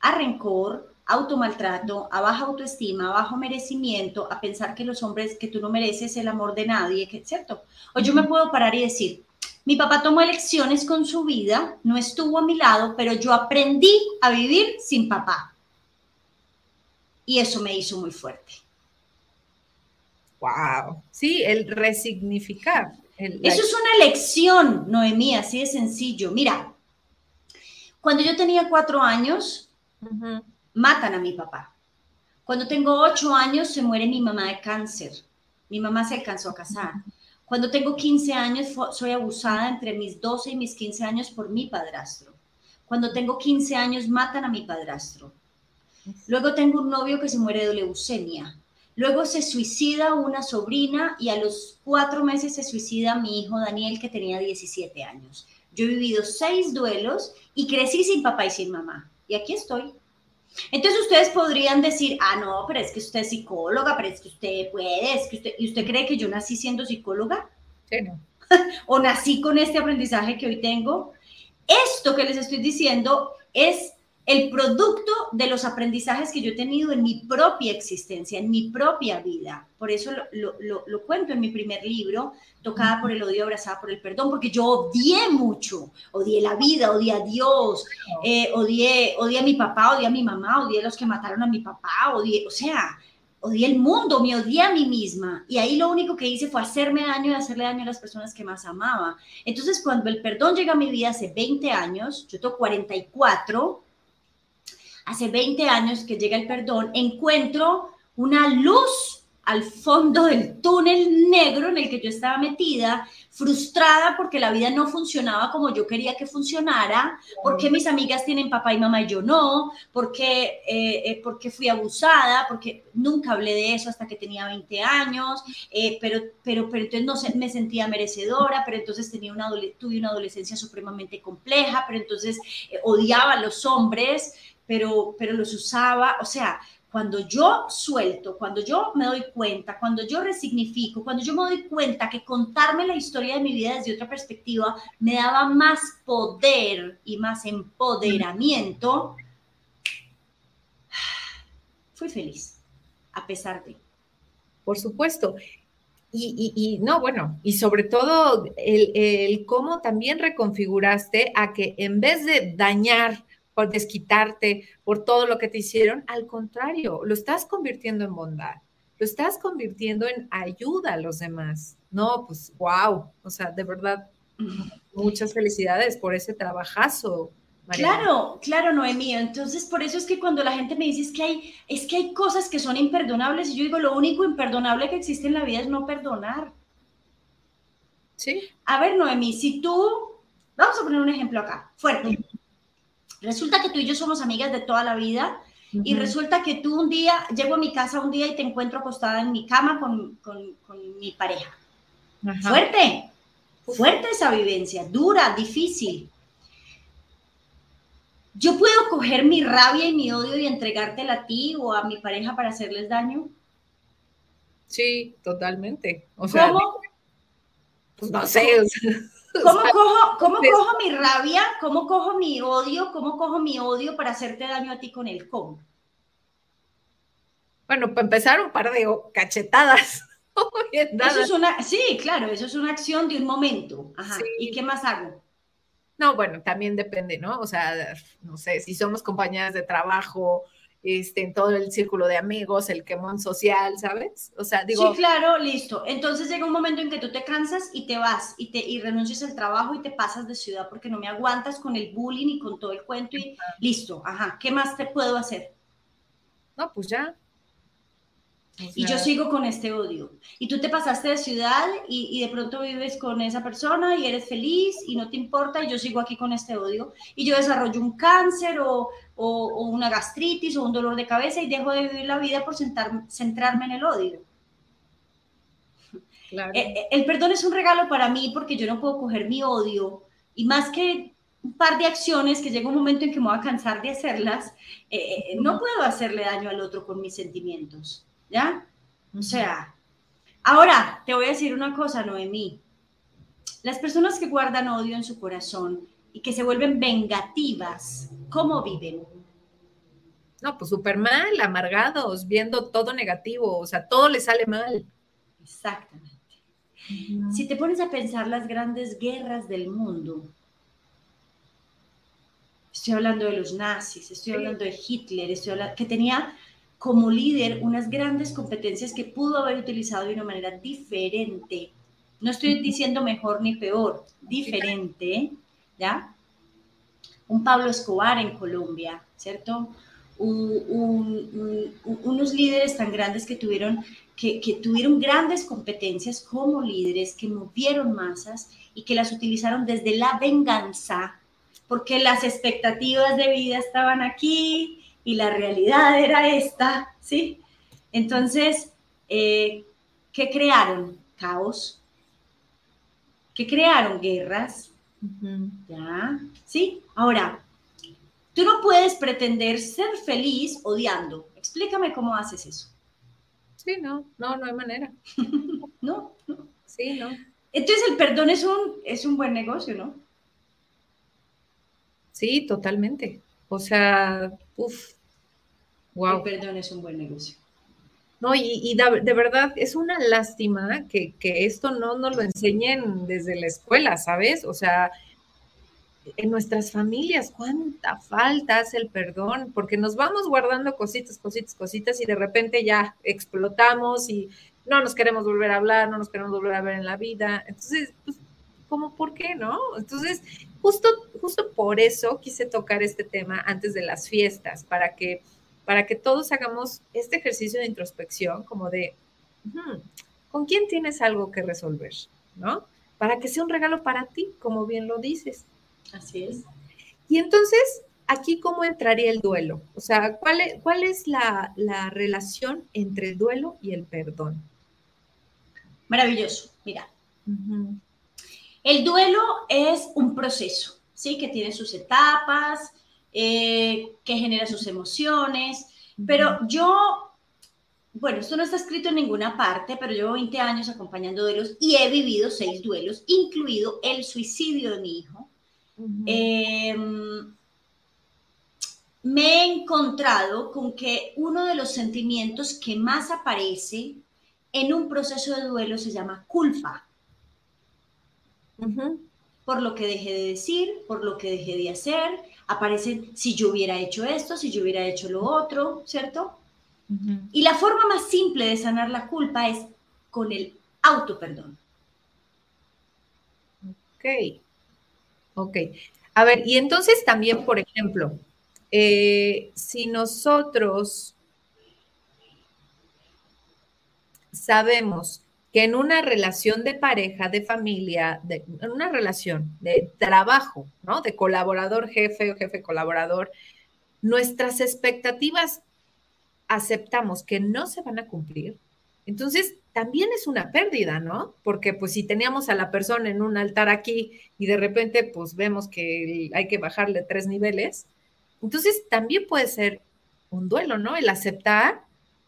A rencor, automaltrato, a baja autoestima, a bajo merecimiento, a pensar que los hombres, que tú no mereces el amor de nadie, ¿cierto? O yo me puedo parar y decir, mi papá tomó elecciones con su vida, no estuvo a mi lado, pero yo aprendí a vivir sin papá. Y eso me hizo muy fuerte. Wow. Sí, el resignificar. Eso es una lección, Noemí, así de sencillo. Mira, cuando yo tenía cuatro años, matan a mi papá. Cuando tengo ocho años, se muere mi mamá de cáncer. Mi mamá se alcanzó a casar. Cuando tengo 15 años soy abusada entre mis 12 y mis 15 años por mi padrastro. Cuando tengo 15 años matan a mi padrastro. Luego tengo un novio que se muere de leucemia. Luego se suicida una sobrina y a los cuatro meses se suicida mi hijo Daniel que tenía 17 años. Yo he vivido seis duelos y crecí sin papá y sin mamá. Y aquí estoy. Entonces ustedes podrían decir, ah, no, pero es que usted es psicóloga, pero es que usted puede, es que usted, ¿y usted cree que yo nací siendo psicóloga? Sí, no. o nací con este aprendizaje que hoy tengo. Esto que les estoy diciendo es el producto de los aprendizajes que yo he tenido en mi propia existencia, en mi propia vida. Por eso lo, cuento en mi primer libro, Tocada por el odio, abrazada por el perdón, porque yo odié mucho, odié la vida, odié a Dios, eh, odié, odié a mi papá, odié a mi mamá, odié a los que mataron a mi papá, odié, o sea, odié el mundo, me odié a mí misma. Y ahí lo único que hice fue hacerme daño y hacerle daño a las personas que más amaba. Entonces, cuando el perdón llega a mi vida hace 20 años, yo tengo 44, hace 20 años que llega el perdón, encuentro una luz al fondo del túnel negro en el que yo estaba metida, frustrada porque la vida no funcionaba como yo quería que funcionara, porque mis amigas tienen papá y mamá y yo no, porque, eh, eh, porque fui abusada, porque nunca hablé de eso hasta que tenía 20 años, eh, pero, pero, pero entonces no me sentía merecedora, pero entonces tenía una, tuve una adolescencia supremamente compleja, pero entonces odiaba a los hombres, pero, pero los usaba, o sea, cuando yo suelto, cuando yo me doy cuenta, cuando yo resignifico, cuando yo me doy cuenta que contarme la historia de mi vida desde otra perspectiva me daba más poder y más empoderamiento, fui feliz, a pesar de. Por supuesto. Y, no, bueno, y sobre todo el, cómo también reconfiguraste a que en vez de dañar por desquitarte por todo lo que te hicieron, al contrario, lo estás convirtiendo en bondad, lo estás convirtiendo en ayuda a los demás. No, pues wow, o sea, de verdad, muchas felicidades por ese trabajazo. Claro, claro, Noemí. Entonces, por eso es que cuando la gente me dice es que hay, es que hay cosas que son imperdonables, y yo digo, lo único imperdonable que existe en la vida es no perdonar. Sí. A ver, Noemí, si tú, vamos a poner un ejemplo acá, fuerte. Resulta que tú y yo somos amigas de toda la vida y resulta que tú un día, llego a mi casa un día y te encuentro acostada en mi cama con, mi pareja. Fuerte, fuerte esa vivencia, dura, difícil. ¿Yo puedo coger mi rabia y mi odio y entregártela a ti o a mi pareja para hacerles daño? Sí, totalmente. O sea, ¿Cómo? Pues no sé. ¿Cómo, cojo, ¿Cómo cojo mi rabia? ¿Cómo cojo mi odio? ¿Cómo cojo mi odio para hacerte daño a ti con el cómo? Bueno, para empezar, un par de cachetadas. eso es una, sí, claro, eso es una acción de un momento. Ajá. ¿Y qué más hago? No, bueno, también depende, ¿no? O sea, no sé, si somos compañeras de trabajo, este, en todo el círculo de amigos, el quemón social, ¿sabes? O sea, digo... Sí, claro, listo. Entonces llega un momento en que tú te cansas y te vas y, te, y renuncias al trabajo y te pasas de ciudad porque no me aguantas con el bullying y con todo el cuento y listo, ajá, ¿qué más te puedo hacer? No, pues ya, y yo sigo con este odio. Y tú te pasaste de ciudad y, de pronto vives con esa persona y eres feliz y no te importa y yo sigo aquí con este odio. Y yo desarrollo un cáncer o, una gastritis o un dolor de cabeza y dejo de vivir la vida por centrarme en el odio. Eh, eh, el perdón es un regalo para mí porque yo no puedo coger mi odio y más que un par de acciones que llega un momento en que me voy a cansar de hacerlas, eh, no puedo hacerle daño al otro con mis sentimientos. ¿ya? O sea, ahora te voy a decir una cosa, Noemí. Las personas que guardan odio en su corazón y que se vuelven vengativas, ¿cómo viven? No, pues súper mal, amargados, viendo todo negativo, o sea, todo les sale mal. Exactamente. Si te pones a pensar las grandes guerras del mundo, estoy hablando de los nazis, estoy hablando de Hitler, estoy hablando, que tenía como líder unas grandes competencias que pudo haber utilizado de una manera diferente. No estoy diciendo mejor ni peor, diferente, Un Pablo Escobar en Colombia, ¿cierto? unos líderes tan grandes que tuvieron, que tuvieron grandes competencias como líderes, que movieron masas y que las utilizaron desde la venganza, porque las expectativas de vida estaban aquí, y la realidad era esta, ¿sí? Entonces, eh, ¿qué crearon? Caos. ¿Qué crearon? Guerras. ¿Ya? ¿Sí? Ahora, tú no puedes pretender ser feliz odiando. Explícame cómo haces eso. Sí, no, no, no hay manera. no, no. Sí, no. Entonces el perdón es un, es un buen negocio, ¿no? Sí, totalmente. O sea, uff, wow. perdón es un buen negocio. No, y, de, verdad es una lástima que, esto no nos lo enseñen desde la escuela, ¿sabes? O sea, en nuestras familias, cuánta falta hace el perdón, porque nos vamos guardando cositas, cositas, cositas y de repente ya explotamos y no nos queremos volver a hablar, no nos queremos volver a ver en la vida. Entonces, pues, ¿cómo por qué no? Entonces, justo, justo por eso quise tocar este tema antes de las fiestas, para que, para que todos hagamos este ejercicio de introspección, como de, ¿con quién tienes algo que resolver? ¿No? Para que sea un regalo para ti, como bien lo dices. Así es. Y entonces, aquí cómo entraría el duelo? O sea, ¿cuál es, cuál es la, relación entre el duelo y el perdón? Maravilloso, mira. El duelo es un proceso, ¿sí? Que tiene sus etapas, eh, que genera sus emociones. Pero yo, bueno, esto no está escrito en ninguna parte, pero llevo 20 años acompañando duelos y he vivido seis duelos, incluido el suicidio de mi hijo. Em, me he encontrado con que uno de los sentimientos que más aparece en un proceso de duelo se llama culpa. Por lo que dejé de decir, por lo que dejé de hacer, aparecen si yo hubiera hecho esto, si yo hubiera hecho lo otro, ¿cierto? Y la forma más simple de sanar la culpa es con el auto perdón. Ok. Ok. A ver, y entonces también, por ejemplo, eh, si nosotros sabemos que en una relación de pareja, de familia, en una relación de trabajo, ¿no? De colaborador, jefe o jefe colaborador, nuestras expectativas aceptamos que no se van a cumplir, entonces también es una pérdida, ¿no? Porque pues si teníamos a la persona en un altar aquí y de repente pues vemos que hay que bajarle tres niveles, entonces también puede ser un duelo, ¿no? El aceptar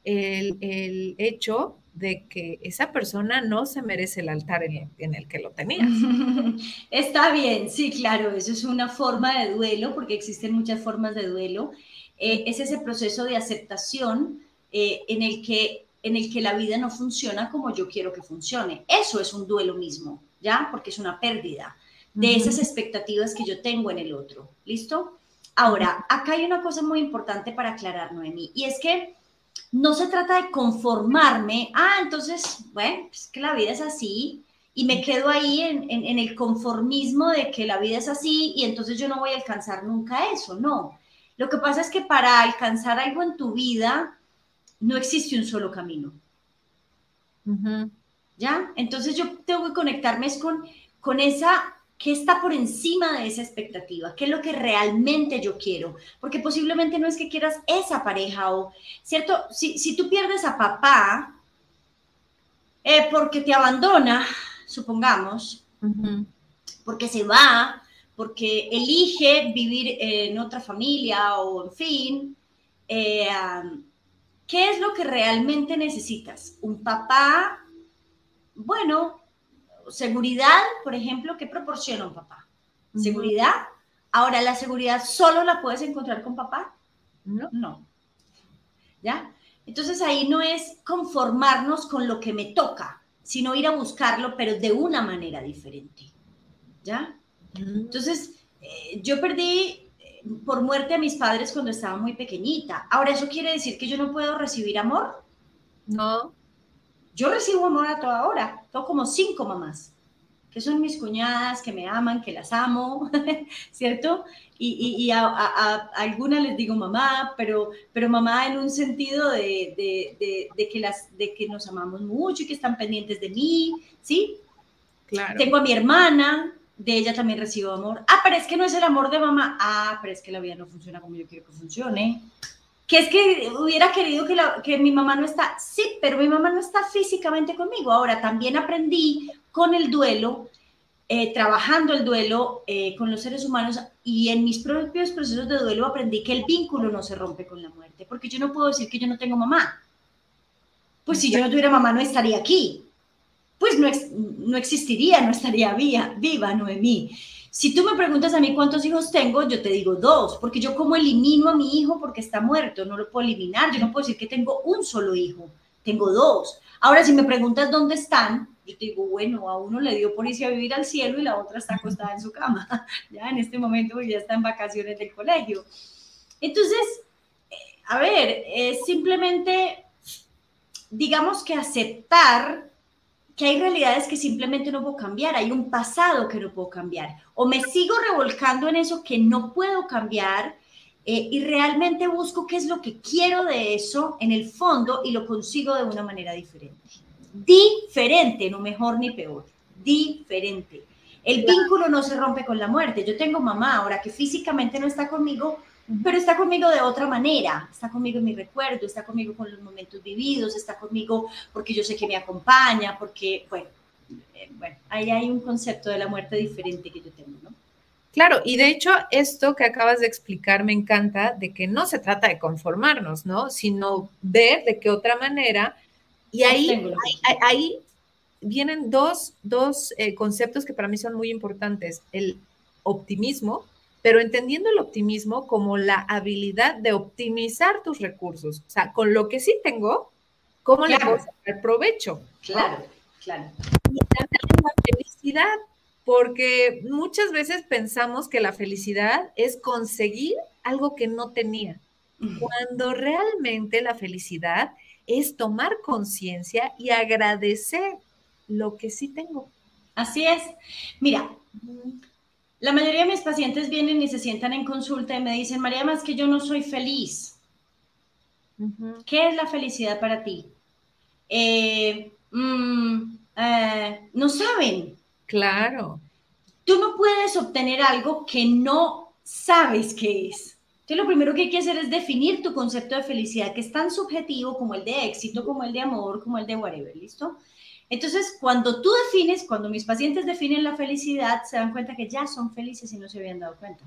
el, el hecho de que esa persona no se merece el altar en, el que lo tenía. Está bien, sí, claro, eso es una forma de duelo, porque existen muchas formas de duelo. Eh, es ese proceso de aceptación eh, en, el que, en el que la vida no funciona como yo quiero que funcione. Eso es un duelo mismo, ¿ya? Porque es una pérdida de esas expectativas que yo tengo en el otro. ¿Listo? Ahora, acá hay una cosa muy importante para aclarar, Noemí, y es que no se trata de conformarme, ah, entonces, bueno, es que la vida es así, y me quedo ahí en, en, el conformismo de que la vida es así y entonces yo no voy a alcanzar nunca eso, no. Lo que pasa es que para alcanzar algo en tu vida no existe un solo camino. ¿Ya? Entonces yo tengo que conectarme con, con esa ¿Qué está por encima de esa expectativa? ¿Qué es lo que realmente yo quiero? Porque posiblemente no es que quieras esa pareja o, ¿cierto? Si, tú pierdes a papá eh, porque te abandona, supongamos, porque se va, porque elige vivir en otra familia o en fin, eh, ¿qué es lo que realmente necesitas? Un papá, bueno, seguridad, por ejemplo, ¿qué proporciona un papá? Seguridad. Ahora, ¿la seguridad solo la puedes encontrar con papá? No. No. ¿Ya? Entonces ahí no es conformarnos con lo que me toca, sino ir a buscarlo, pero de una manera diferente. ¿Ya? Entonces, eh, yo perdí eh, por muerte a mis padres cuando estaba muy pequeñita. Ahora, ¿eso quiere decir que yo no puedo recibir amor? No. Yo recibo amor a toda hora, tengo como cinco mamás, que son mis cuñadas, que me aman, que las amo, ¿cierto? Y, a, algunas les digo mamá, pero, pero mamá en un sentido de, que las, de que nos amamos mucho y que están pendientes de mí, ¿sí? Claro. Tengo a mi hermana, de ella también recibo amor. Ah, pero es que no es el amor de mamá. Ah, pero es que la vida no funciona como yo quiero que funcione que es que hubiera querido que, que, mi mamá no está, sí, pero mi mamá no está físicamente conmigo. Ahora, también aprendí con el duelo, eh, trabajando el duelo eh, con los seres humanos y en mis propios procesos de duelo aprendí que el vínculo no se rompe con la muerte, porque yo no puedo decir que yo no tengo mamá. Pues si yo no tuviera mamá no estaría aquí. Pues no, no existiría, no estaría viva, viva Noemí. Si tú me preguntas a mí cuántos hijos tengo, yo te digo dos, porque yo como elimino a mi hijo porque está muerto, no lo puedo eliminar, yo no puedo decir que tengo un solo hijo, tengo dos. Ahora, si me preguntas dónde están, yo te digo, bueno, a uno le dio por irse a vivir al cielo y la otra está acostada en su cama, ya en este momento ya está en vacaciones del colegio. Entonces, eh, a ver, es simplemente, digamos que aceptar que hay realidades que simplemente no puedo cambiar, hay un pasado que no puedo cambiar, o me sigo revolcando en eso que no puedo cambiar eh, y realmente busco qué es lo que quiero de eso en el fondo y lo consigo de una manera diferente. Diferente, no mejor ni peor, diferente. El vínculo no se rompe con la muerte. Yo tengo mamá ahora que físicamente no está conmigo, pero está conmigo de otra manera, está conmigo en mi recuerdo, está conmigo con los momentos vividos, está conmigo porque yo sé que me acompaña, porque, bueno, eh, bueno, ahí hay un concepto de la muerte diferente que yo tengo, ¿no? Claro, y de hecho esto que acabas de explicar me encanta de que no se trata de conformarnos, ¿no? Sino ver de qué otra manera. Y ahí, ahí, vienen dos, eh, conceptos que para mí son muy importantes. El optimismo, pero entendiendo el optimismo como la habilidad de optimizar tus recursos. O sea, con lo que sí tengo, ¿cómo le puedo sacar provecho? Claro, claro. Y también la felicidad porque muchas veces pensamos que la felicidad es conseguir algo que no tenía, cuando realmente la felicidad es tomar conciencia y agradecer lo que sí tengo. Así es. Mira, la mayoría de mis pacientes vienen y se sientan en consulta y me dicen, María, más que yo no soy feliz. ¿Qué es la felicidad para ti? Eh, mm, eh, no saben. Claro. Tú no puedes obtener algo que no sabes qué es. Entonces, lo primero que hay que hacer es definir tu concepto de felicidad, que es tan subjetivo como el de éxito, como el de amor, como el de whatever, ¿listo? Entonces, cuando tú defines, cuando mis pacientes definen la felicidad, se dan cuenta que ya son felices y no se habían dado cuenta.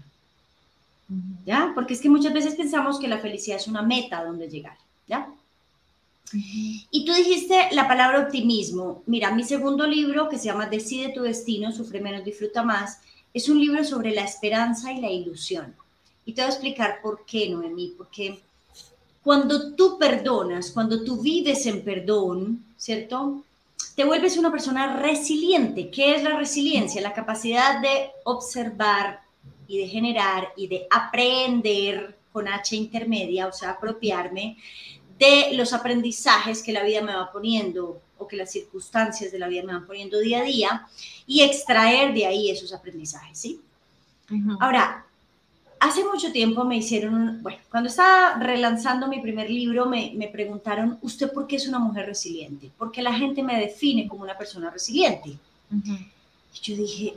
¿Ya? Porque es que muchas veces pensamos que la felicidad es una meta donde llegar, ¿ya? Y tú dijiste la palabra optimismo. Mira, mi segundo libro, que se llama Decide tu destino, sufre menos, disfruta más, es un libro sobre la esperanza y la ilusión. Y te voy a explicar por qué, Noemí, porque cuando tú perdonas, cuando tú vives en perdón, ¿cierto? Te vuelves una persona resiliente. ¿Qué es la resiliencia? La capacidad de observar y de generar y de aprender con H intermedia, o sea, apropiarme de los aprendizajes que la vida me va poniendo o que las circunstancias de la vida me van poniendo día a día y extraer de ahí esos aprendizajes, ¿sí? Ahora, hace mucho tiempo me hicieron, bueno, cuando estaba relanzando mi primer libro me, me preguntaron, ¿usted por qué es una mujer resiliente? Porque la gente me define como una persona resiliente. Y yo dije,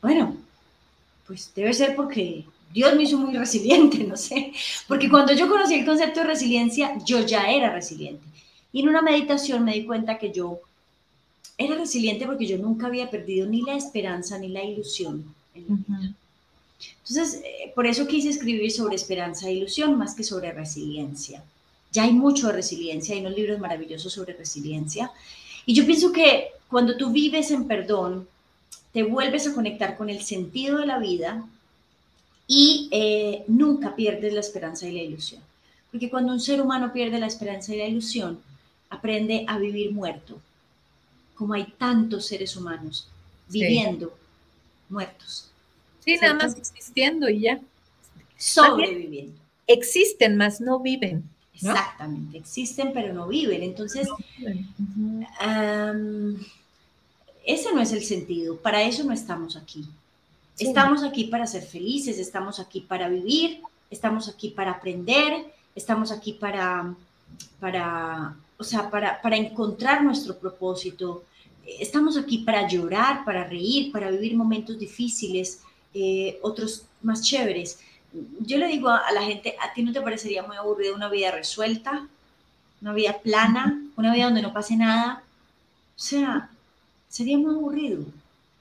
bueno, pues debe ser porque Dios me hizo muy resiliente, no sé, porque cuando yo conocí el concepto de resiliencia, yo ya era resiliente. Y en una meditación me di cuenta que yo era resiliente porque yo nunca había perdido ni la esperanza ni la ilusión Entonces, eh, por eso quise escribir sobre esperanza e ilusión más que sobre resiliencia. Ya hay mucho de resiliencia, hay unos libros maravillosos sobre resiliencia. Y yo pienso que cuando tú vives en perdón, te vuelves a conectar con el sentido de la vida, y eh, nunca pierdes la esperanza y la ilusión. Porque cuando un ser humano pierde la esperanza y la ilusión, aprende a vivir muerto, como hay tantos seres humanos viviendo muertos. Sí, nada más existiendo y ya. Sobreviviendo. Existen, más no viven. Exactamente, existen pero no viven. Entonces, ese no es el sentido. Para eso no estamos aquí. Estamos aquí para ser felices, estamos aquí para vivir, estamos aquí para aprender, estamos aquí para, para, o sea, para, para encontrar nuestro propósito. Estamos aquí para llorar, para reír, para vivir momentos difíciles, eh, otros más chéveres. Yo le digo a, la gente, ¿a ti no te parecería muy aburrida una vida resuelta? Una vida plana, una vida donde no pase nada. O sea, sería muy aburrido.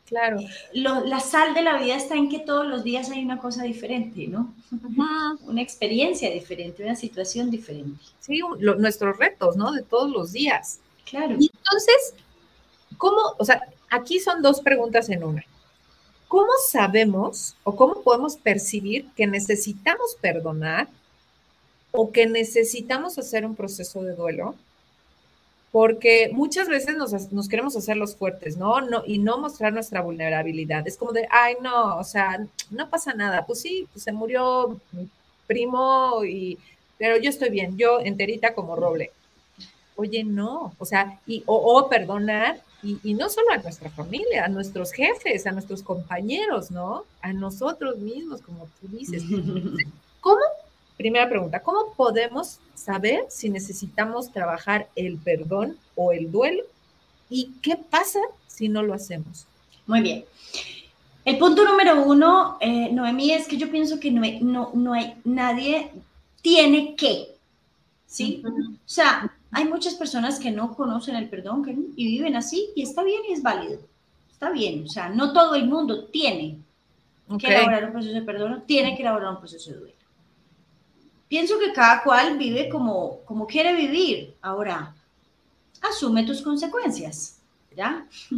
Claro. la sal de la vida está en que todos los días hay una cosa diferente, ¿no? Una experiencia diferente, una situación diferente. Sí, nuestros retos, ¿no? De todos los días. Claro. Y entonces, ¿cómo? O sea, aquí son dos preguntas en una. ¿Cómo sabemos o cómo podemos percibir que necesitamos perdonar o que necesitamos hacer un proceso de duelo? porque muchas veces nos, queremos hacer los fuertes, ¿no? ¿no? Y no mostrar nuestra vulnerabilidad. Es como de, ay, no, o sea, no pasa nada. Pues sí, pues se murió mi primo, y, pero yo estoy bien, yo enterita como roble. Oye, no, o sea, y, o, perdonar, y, y, no solo a nuestra familia, a nuestros jefes, a nuestros compañeros, ¿no? A nosotros mismos, como tú dices. ¿Cómo Primera pregunta, ¿cómo podemos saber si necesitamos trabajar el perdón o el duelo? ¿Y qué pasa si no lo hacemos? Muy bien. El punto número uno, eh, Noemí, es que yo pienso que no hay, no, no hay nadie tiene que, ¿sí? O sea, hay muchas personas que no conocen el perdón y viven así y está bien y es válido. Está bien, o sea, no todo el mundo tiene que elaborar un proceso de perdón, tiene que elaborar un proceso de duelo. Pienso que cada cual vive como, como quiere vivir. Ahora, asume tus consecuencias, ¿ya?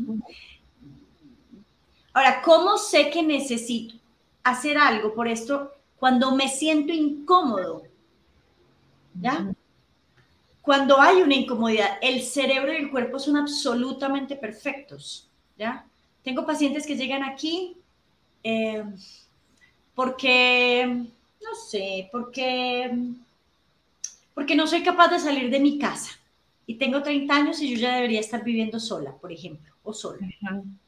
Ahora, ¿cómo sé que necesito hacer algo por esto cuando me siento incómodo? ¿Ya? Cuando hay una incomodidad, el cerebro y el cuerpo son absolutamente perfectos, ¿ya? Tengo pacientes que llegan aquí eh, porque, no sé, porque, porque no soy capaz de salir de mi casa y tengo 30 años y yo ya debería estar viviendo sola, por ejemplo, o sola.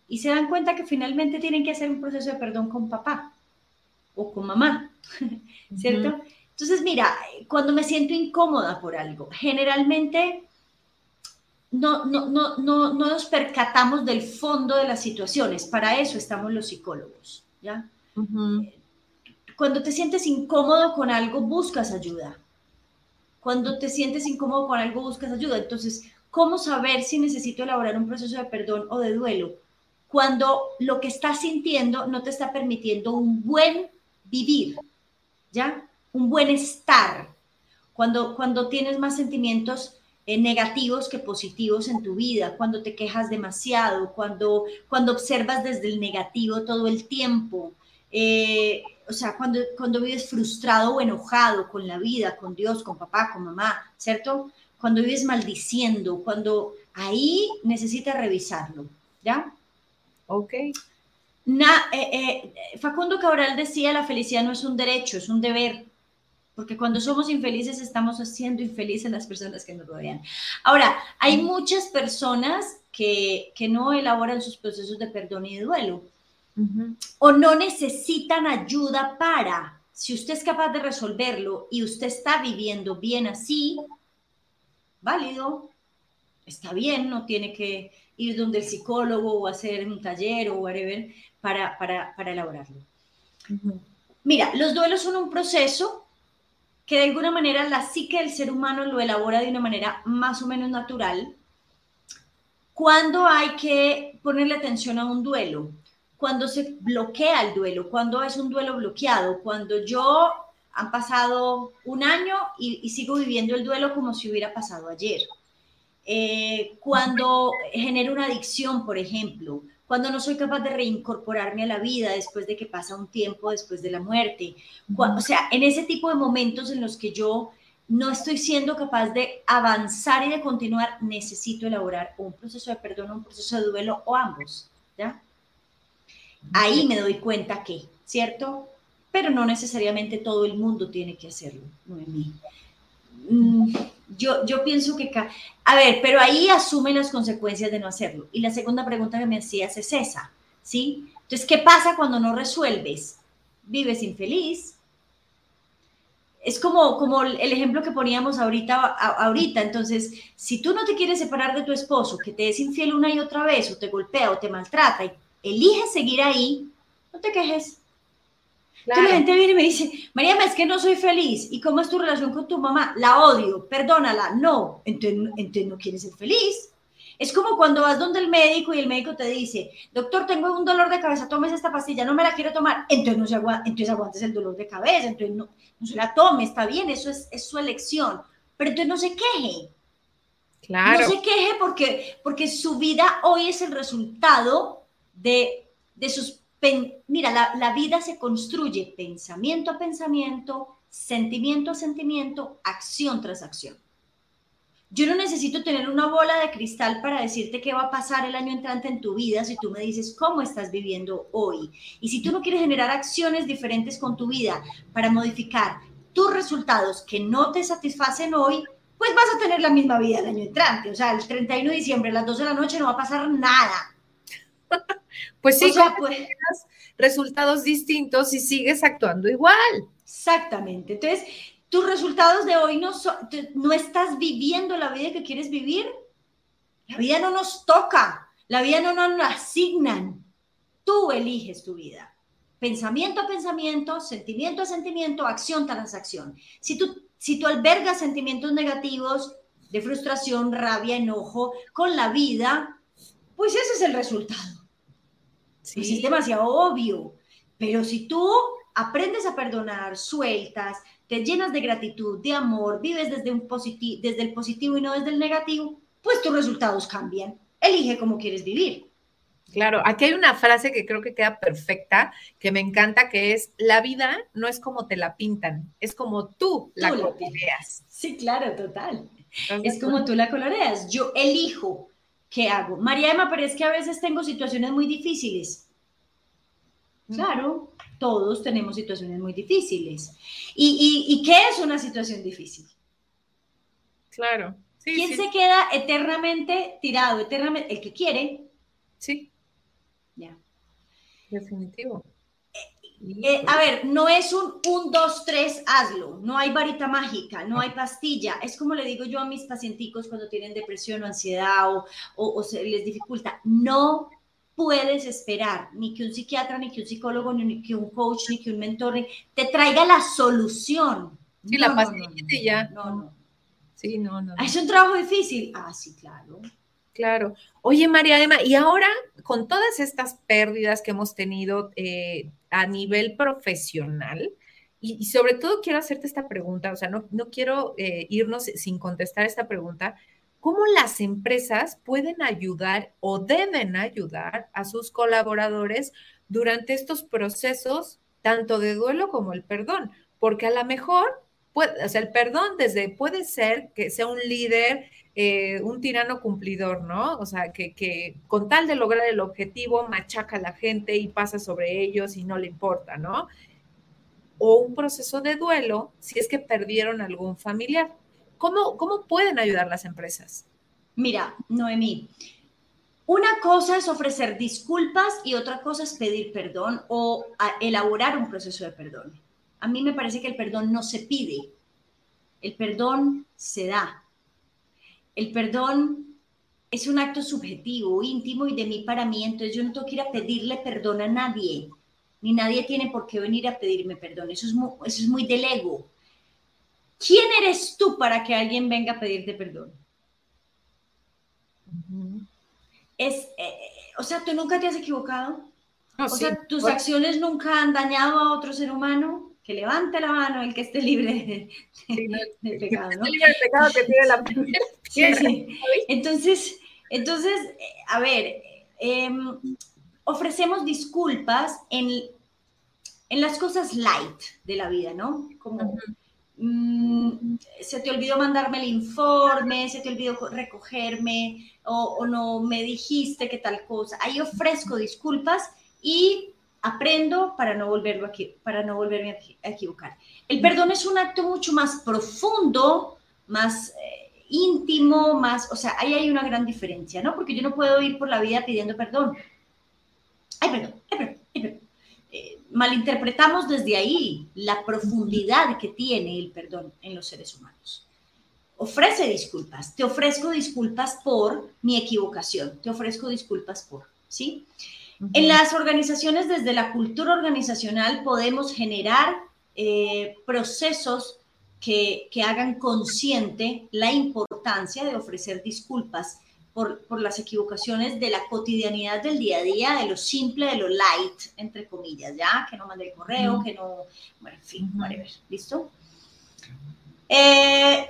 Y se dan cuenta que finalmente tienen que hacer un proceso de perdón con papá o con mamá, ¿cierto? Entonces, mira, cuando me siento incómoda por algo, generalmente no, no, no, no, no nos percatamos del fondo de las situaciones. Para eso estamos los psicólogos, ¿ya? Cuando te sientes incómodo con algo, buscas ayuda. Cuando te sientes incómodo con algo, buscas ayuda. Entonces, ¿cómo saber si necesito elaborar un proceso de perdón o de duelo? Cuando lo que estás sintiendo no te está permitiendo un buen vivir, ¿ya? Un buen estar. Cuando, cuando tienes más sentimientos eh, negativos que positivos en tu vida, cuando te quejas demasiado, cuando, cuando observas desde el negativo todo el tiempo, eh, o sea, cuando, cuando vives frustrado o enojado con la vida, con Dios, con papá, con mamá, ¿cierto? Cuando vives maldiciendo, cuando ahí necesitas revisarlo, ¿ya? Ok. Na, eh, Facundo Cabral decía, la felicidad no es un derecho, es un deber porque cuando somos infelices estamos haciendo infelices las personas que nos rodean. Ahora, hay muchas personas que, que no elaboran sus procesos de perdón y de duelo o no necesitan ayuda para. Si usted es capaz de resolverlo y usted está viviendo bien así, válido, está bien, no tiene que ir donde el psicólogo o hacer un taller o whatever para, para, para elaborarlo. Mira, los duelos son un proceso que de alguna manera la psique del ser humano lo elabora de una manera más o menos natural. Cuando hay que ponerle atención a un duelo? Cuando se bloquea el duelo, cuando es un duelo bloqueado, cuando yo han pasado un año y, sigo viviendo el duelo como si hubiera pasado ayer. Eh, cuando genera una adicción, por ejemplo, cuando no soy capaz de reincorporarme a la vida después de que pasa un tiempo después de la muerte. o sea, en ese tipo de momentos en los que yo no estoy siendo capaz de avanzar y de continuar, necesito elaborar un proceso de perdón, un proceso de duelo o ambos, ¿ya? Ahí me doy cuenta que, ¿cierto? Pero no necesariamente todo el mundo tiene que hacerlo, no en mí. Mm, yo, yo pienso que, a ver, pero ahí asumen las consecuencias de no hacerlo. Y la segunda pregunta que me hacías es esa, ¿sí? Entonces, ¿qué pasa cuando no resuelves? Vives infeliz. Es como, como el ejemplo que poníamos ahorita, ahorita. Entonces, si tú no te quieres separar de tu esposo, que te es infiel una y otra vez, o te golpea o te maltrata, y eliges seguir ahí, no te quejes Claro. la gente viene y me dice, María, es que no soy feliz. ¿Y cómo es tu relación con tu mamá? La odio, perdónala. No, entonces, no quieres ser feliz. Es como cuando vas donde el médico y el médico te dice, doctor, tengo un dolor de cabeza, tomes esta pastilla, no me la quiero tomar. Entonces, no se entonces aguantes el dolor de cabeza, entonces no, no se la tome, está bien, eso es, es su elección. Pero entonces no se queje. Claro. No se queje porque, porque su vida hoy es el resultado de, de sus mira, la, vida se construye pensamiento a pensamiento, sentimiento a sentimiento, acción tras acción. Yo no necesito tener una bola de cristal para decirte qué va a pasar el año entrante en tu vida si tú me dices cómo estás viviendo hoy. Y si tú no quieres generar acciones diferentes con tu vida para modificar tus resultados que no te satisfacen hoy, pues vas a tener la misma vida el año entrante. O sea, el 31 de diciembre a las 12 de la noche no va a pasar nada. Pues sí, pues, resultados distintos y sigues actuando igual. Exactamente. Entonces, tus resultados de hoy no, no estás viviendo la vida que quieres vivir. La vida no nos toca, la vida no nos asignan. Tú eliges tu vida. Pensamiento a pensamiento, sentimiento a sentimiento, acción tras acción. Si tú, si tú albergas sentimientos negativos de frustración, rabia, enojo con la vida, pues ese es el resultado. Sí. es demasiado obvio. Pero si tú aprendes a perdonar, sueltas, te llenas de gratitud, de amor, vives desde, un desde el positivo y no desde el negativo, pues tus resultados cambian. Elige cómo quieres vivir. Claro, aquí hay una frase que creo que queda perfecta, que me encanta, que es, la vida no es como te la pintan, es como tú, la coloreas. Sí, claro, total. es como tú la coloreas. Yo elijo qué hago. María Emma, pero es que a veces tengo situaciones muy difíciles. Claro, todos tenemos situaciones muy difíciles. ¿Y, qué es una situación difícil? Claro. ¿Quién se queda eternamente tirado, eternamente? El que quiere. Sí. Ya. Definitivo. Eh, a ver, no es un 1, 2, 3, hazlo. No hay varita mágica, no hay pastilla. Es como le digo yo a mis pacienticos cuando tienen depresión o ansiedad o, o se les dificulta. No puedes esperar ni que un psiquiatra, ni que un psicólogo, ni que un coach, ni que un mentor te traiga la solución. Sí, la pastilla ya. No, no. Sí, no, no. ¿Es un trabajo difícil? Ah, sí, claro. Claro. Oye, María Emma, y ahora con todas estas pérdidas que hemos tenido eh, a nivel profesional, y, sobre todo quiero hacerte esta pregunta, o sea, no, no quiero eh, irnos sin contestar esta pregunta, ¿cómo las empresas pueden ayudar o deben ayudar a sus colaboradores durante estos procesos, tanto de duelo como el perdón? Porque a lo mejor, puede, o sea, el perdón desde puede ser que sea un líder, eh, un tirano cumplidor, ¿no? O sea, que, que, con tal de lograr el objetivo, machaca a la gente y pasa sobre ellos y no le importa, ¿no? O un proceso de duelo si es que perdieron algún familiar. ¿Cómo, pueden ayudar las empresas? Mira, Noemí, una cosa es ofrecer disculpas y otra cosa es pedir perdón o elaborar un proceso de perdón. A mí me parece que el perdón no se pide, el perdón se da. El perdón es un acto subjetivo, íntimo y de mí para mí, entonces yo no tengo que ir a pedirle perdón a nadie, ni nadie tiene por qué venir a pedirme perdón, eso es eso es muy del ego. ¿Quién eres tú para que alguien venga a pedirte perdón? Es, eh, o sea, tú nunca te has equivocado. o sea, tus acciones nunca han dañado a otro ser humano. Que levante la mano el que esté libre de, pecado. ¿no? libre de pecado que la sí, sí. Entonces, entonces, a ver, em, ofrecemos disculpas en, en las cosas light de la vida, ¿no? Como, Mm, se te olvidó mandarme el informe, se te olvidó recogerme o, no me dijiste que tal cosa. Ahí ofrezco disculpas y aprendo para no, volverlo aquí, para no volverme a equivocar. El perdón es un acto mucho más profundo, más eh, íntimo, más, o sea, ahí hay una gran diferencia, ¿no? Porque yo no puedo ir por la vida pidiendo perdón. Ay, perdón, perdón, ay, perdón malinterpretamos desde ahí la profundidad que tiene el perdón en los seres humanos. Ofrece disculpas, te ofrezco disculpas por mi equivocación, te ofrezco disculpas por, ¿sí? En las organizaciones, desde la cultura organizacional, podemos generar eh, procesos que, que hagan consciente la importancia de ofrecer disculpas por, por, las equivocaciones de la cotidianidad del día a día, de lo simple, de lo light, entre comillas, ¿ya? Que no mande el correo, que no, bueno, en fin, whatever, ¿listo? Eh,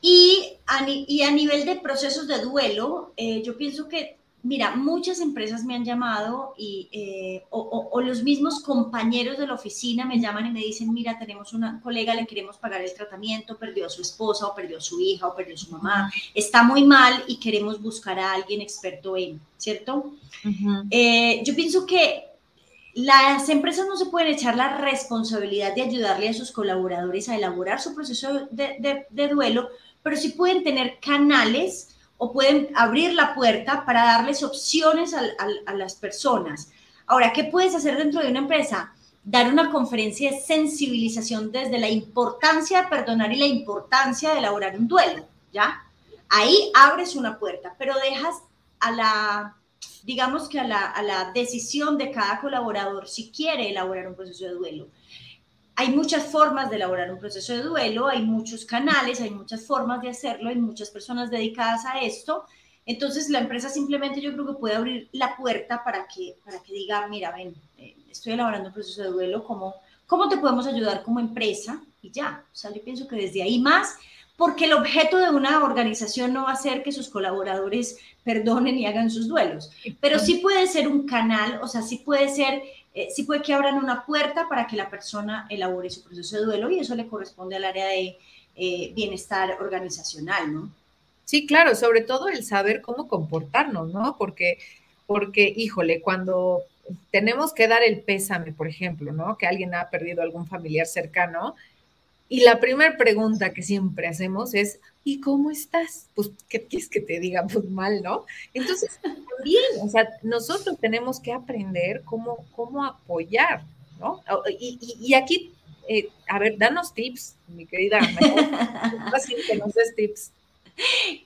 y, a, y, a, nivel de procesos de duelo, eh, yo pienso que Mira, muchas empresas me han llamado y, eh, o, los mismos compañeros de la oficina me llaman y me dicen, mira, tenemos una colega, le queremos pagar el tratamiento, perdió a su esposa o perdió a su hija o perdió a su mamá, está muy mal y queremos buscar a alguien experto en, ¿cierto? Eh, yo pienso que las empresas no se pueden echar la responsabilidad de ayudarle a sus colaboradores a elaborar su proceso de, de duelo, pero sí pueden tener canales o pueden abrir la puerta para darles opciones a, las personas. Ahora, ¿qué puedes hacer dentro de una empresa? Dar una conferencia de sensibilización desde la importancia de perdonar y la importancia de elaborar un duelo, ¿ya? Ahí abres una puerta, pero dejas a la, digamos que a la, a la decisión de cada colaborador si quiere elaborar un proceso de duelo hay muchas formas de elaborar un proceso de duelo, hay muchos canales, hay muchas formas de hacerlo, hay muchas personas dedicadas a esto. Entonces la empresa simplemente yo creo que puede abrir la puerta para que, para que diga, mira, ven, eh, estoy elaborando un proceso de duelo, ¿cómo, ¿cómo te podemos ayudar como empresa? Y ya, o sea, yo pienso que desde ahí más, porque el objeto de una organización no va a ser que sus colaboradores perdonen y hagan sus duelos, pero sí puede ser un canal, o sea, sí puede ser, eh, sí puede que abran una puerta para que la persona elabore su proceso de duelo y eso le corresponde al área de eh, bienestar organizacional, ¿no? Sí, claro, sobre todo el saber cómo comportarnos, ¿no? Porque, porque, híjole, cuando tenemos que dar el pésame, por ejemplo, ¿no? Que alguien ha perdido algún familiar cercano. Y la primera pregunta que siempre hacemos es, ¿y cómo estás? Pues, ¿qué quieres que te diga? Pues mal, ¿no? Entonces, también, o sea, nosotros tenemos que aprender cómo, cómo apoyar, ¿no? Y, y, aquí, eh, a ver, danos tips, mi querida. Así que nos des tips.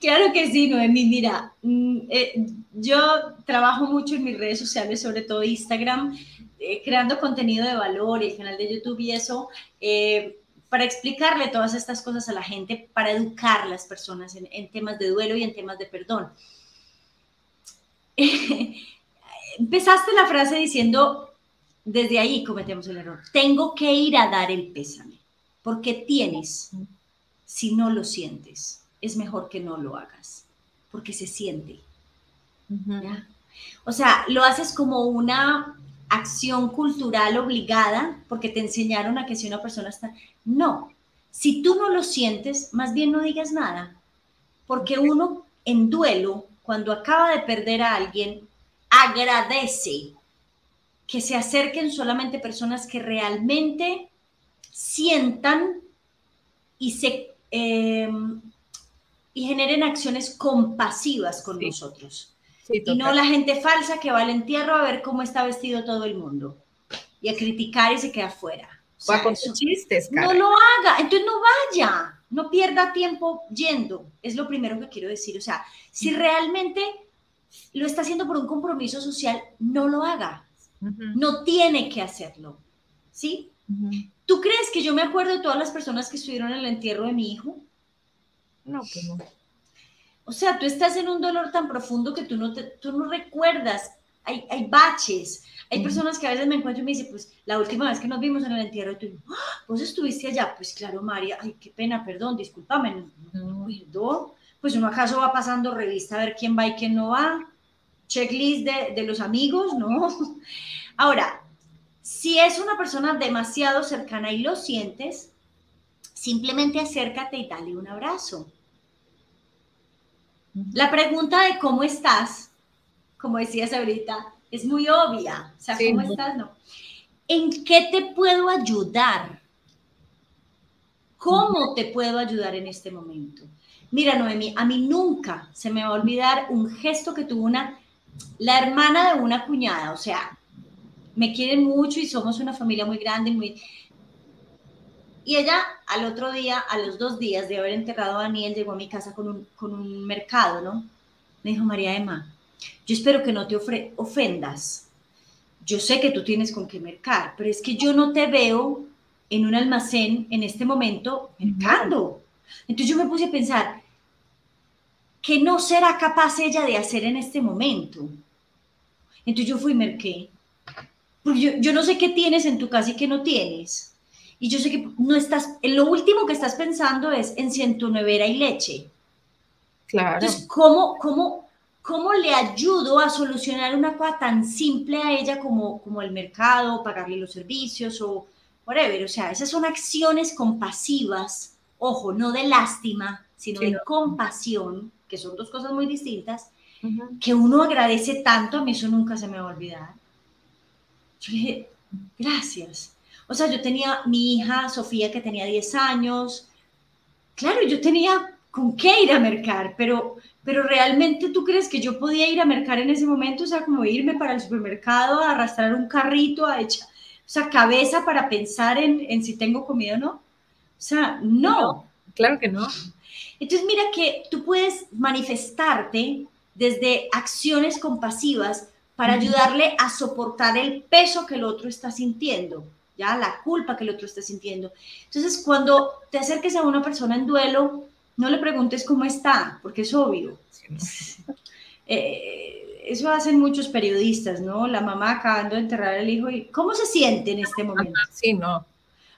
Claro que sí, Noemi. Mira, mm, eh, yo trabajo mucho en mis redes sociales, sobre todo Instagram, eh, creando contenido de valor el canal de YouTube y eso, eh, para explicarle todas estas cosas a la gente, para educar a las personas en, en temas de duelo y en temas de perdón. Empezaste la frase diciendo, desde ahí cometemos el error, tengo que ir a dar el pésame, porque tienes si no lo sientes es mejor que no lo hagas, porque se siente. O sea, lo haces como una acción cultural obligada porque te enseñaron a que si una persona está... No, si tú no lo sientes, más bien no digas nada, porque uno en duelo, cuando acaba de perder a alguien, agradece que se acerquen solamente personas que realmente sientan y se eh, y generen acciones compasivas con nosotros. Y no la gente falsa que va al entierro a ver cómo está vestido todo el mundo y a criticar y se queda fuera. O con chistes, No lo haga, entonces no vaya, no pierda tiempo yendo. Es lo primero que quiero decir. O sea, si realmente lo está haciendo por un compromiso social, no lo haga. No tiene que hacerlo. ¿Sí? ¿Tú crees que yo me acuerdo de todas las personas que estuvieron en el entierro de mi hijo? No, pues no. O sea, tú estás en un dolor tan profundo que tú no, te, tú no recuerdas. Hay, hay baches. Hay personas que a veces me encuentro y me dicen, pues la última vez que nos vimos en el entierro, y tú, ¡Ah! vos estuviste allá. Pues claro, María, ay, qué pena, perdón, discúlpame. No, perdón. Pues uno acaso va pasando revista a ver quién va y quién no va. Checklist de, de los amigos, ¿no? Ahora, si es una persona demasiado cercana y lo sientes, simplemente acércate y dale un abrazo. La pregunta de cómo estás, como decías ahorita, es muy obvia. O sea, ¿cómo estás? No. ¿En qué te puedo ayudar? ¿Cómo te puedo ayudar en este momento? Mira, Noemi, a mí nunca se me va a olvidar un gesto que tuvo una, la hermana de una cuñada. O sea, me quieren mucho y somos una familia muy grande, muy, y ella al otro día, a los dos días de haber enterrado a Daniel, llegó a mi casa con un, con un mercado, ¿no? Me dijo, María Emma, yo espero que no te ofendas. Yo sé que tú tienes con qué mercar, pero es que yo no te veo en un almacén en este momento mercando. Entonces yo me puse a pensar, ¿qué no será capaz ella de hacer en este momento? Entonces yo fui y merqué. Yo, yo no sé qué tienes en tu casa y qué no tienes. Y yo sé que no estás, lo último que estás pensando es en si en tu nevera hay leche. Claro. Entonces, ¿cómo, cómo, cómo le ayudo a solucionar una cosa tan simple a ella como, como el mercado, pagarle los servicios o whatever? O sea, esas son acciones compasivas, ojo, no de lástima, sino de compasión, que son dos cosas muy distintas, que uno agradece tanto, a mí eso nunca se me va a olvidar. Yo dije, gracias o sea, yo tenía mi hija Sofía que tenía 10 años. Claro, yo tenía con qué ir a mercar, pero, pero realmente tú crees que yo podía ir a mercar en ese momento, o sea, como irme para el supermercado, a arrastrar un carrito, a echar, o sea, cabeza para pensar en, en si tengo comida o no. O sea, no. Claro que no. Entonces, mira que tú puedes manifestarte desde acciones compasivas para ayudarle a soportar el peso que el otro está sintiendo ya la culpa que el otro está sintiendo. Entonces, cuando te acerques a una persona en duelo, No le preguntes cómo está, porque es obvio. Eh, eso hacen muchos periodistas, ¿no? La mamá acabando de enterrar al hijo y ¿cómo se siente en este momento? Sí, no.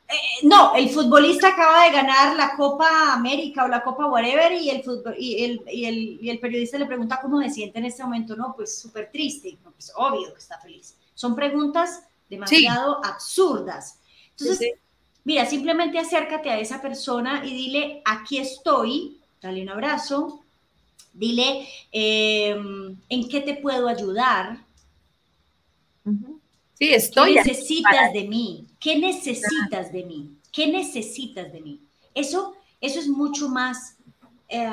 Eh, no, el futbolista acaba de ganar la Copa América o la Copa whatever y el, y el, y el, y el periodista le pregunta cómo se siente en este momento. No, pues súper triste. No, pues obvio que está feliz. Son preguntas demasiado absurdas. Entonces, mira, simplemente acércate a esa persona y dile, aquí estoy, dale un abrazo, dile, em, ¿en qué te puedo ayudar? Sí, estoy. ¿Qué necesitas de mí? ¿Qué necesitas de mí? ¿Qué necesitas de mí? Eso, eso es mucho más eh,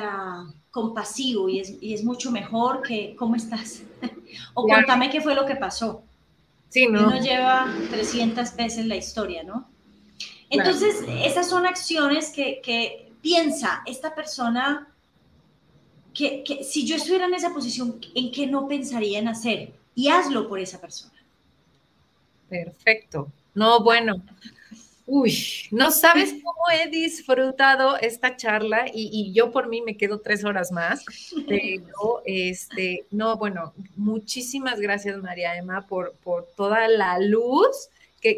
compasivo y es, mucho mejor que ¿cómo estás? o cuéntame qué fue lo que pasó. Sí, ¿no? Uno lleva 300 veces la historia, ¿no? Entonces, esas son acciones que, piensa esta persona que, que, si yo estuviera en esa posición, ¿en qué no pensaría en hacer? Y hazlo por esa persona. Perfecto. No, bueno. Uy, no sabes cómo he disfrutado esta charla y, yo por mí me quedo tres horas más, pero este, no, bueno, muchísimas gracias María Emma por, por toda la luz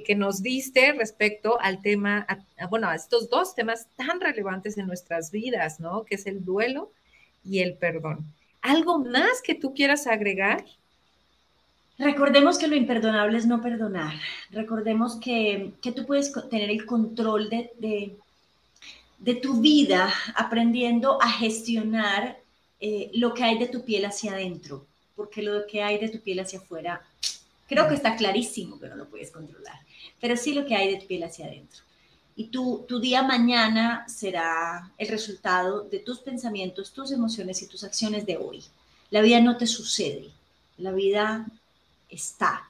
que, nos diste respecto al tema, bueno, a estos dos temas tan relevantes en nuestras vidas, ¿no? Que es el duelo y el perdón. ¿Algo más que tú quieras agregar? Recordemos que lo imperdonable es no perdonar. Recordemos que, tú puedes tener el control de, de, tu vida aprendiendo a gestionar eh, lo que hay de tu piel hacia adentro, porque lo que hay de tu piel hacia afuera, creo que está clarísimo que no lo puedes controlar, pero sí lo que hay de tu piel hacia adentro. Y tu, tu día mañana será el resultado de tus pensamientos, tus emociones y tus acciones de hoy. La vida no te sucede, la vida está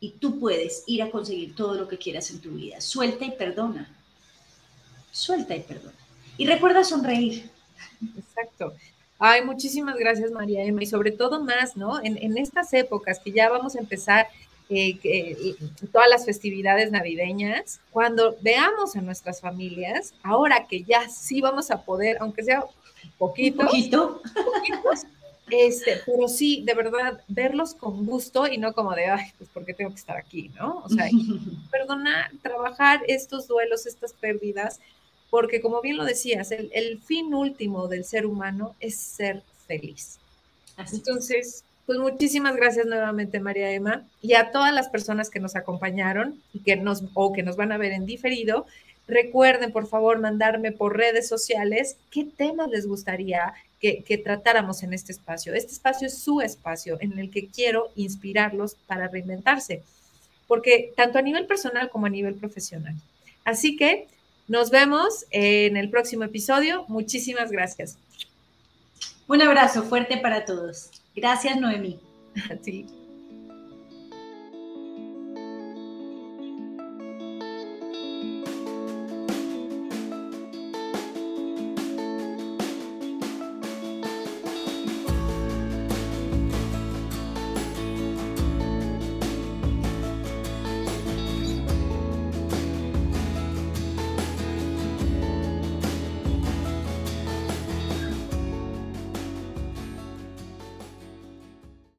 y tú puedes ir a conseguir todo lo que quieras en tu vida. Suelta y perdona. Suelta y perdona. Y recuerda sonreír. Exacto. Ay, muchísimas gracias, María Emma. Y sobre todo más, ¿no? En, estas épocas que ya vamos a empezar eh, eh, todas las festividades navideñas, cuando veamos a nuestras familias, ahora que ya sí vamos a poder, aunque sea poquito, poquito, este, pero sí, de verdad, verlos con gusto y no como de, ay, pues porque tengo que estar aquí, ¿no? O sea, perdonar, trabajar estos duelos, estas pérdidas, porque como bien lo decías, el, fin último del ser humano es ser feliz. Entonces, pues muchísimas gracias nuevamente, María Emma, y a todas las personas que nos acompañaron y que nos, o que nos van a ver en diferido. Recuerden, por favor, mandarme por redes sociales qué temas les gustaría que, tratáramos en este espacio. Este espacio es su espacio en el que quiero inspirarlos para reinventarse, porque tanto a nivel personal como a nivel profesional. Así que nos vemos en el próximo episodio. Muchísimas gracias. Un abrazo fuerte para todos. Gracias, Noemí. A ti.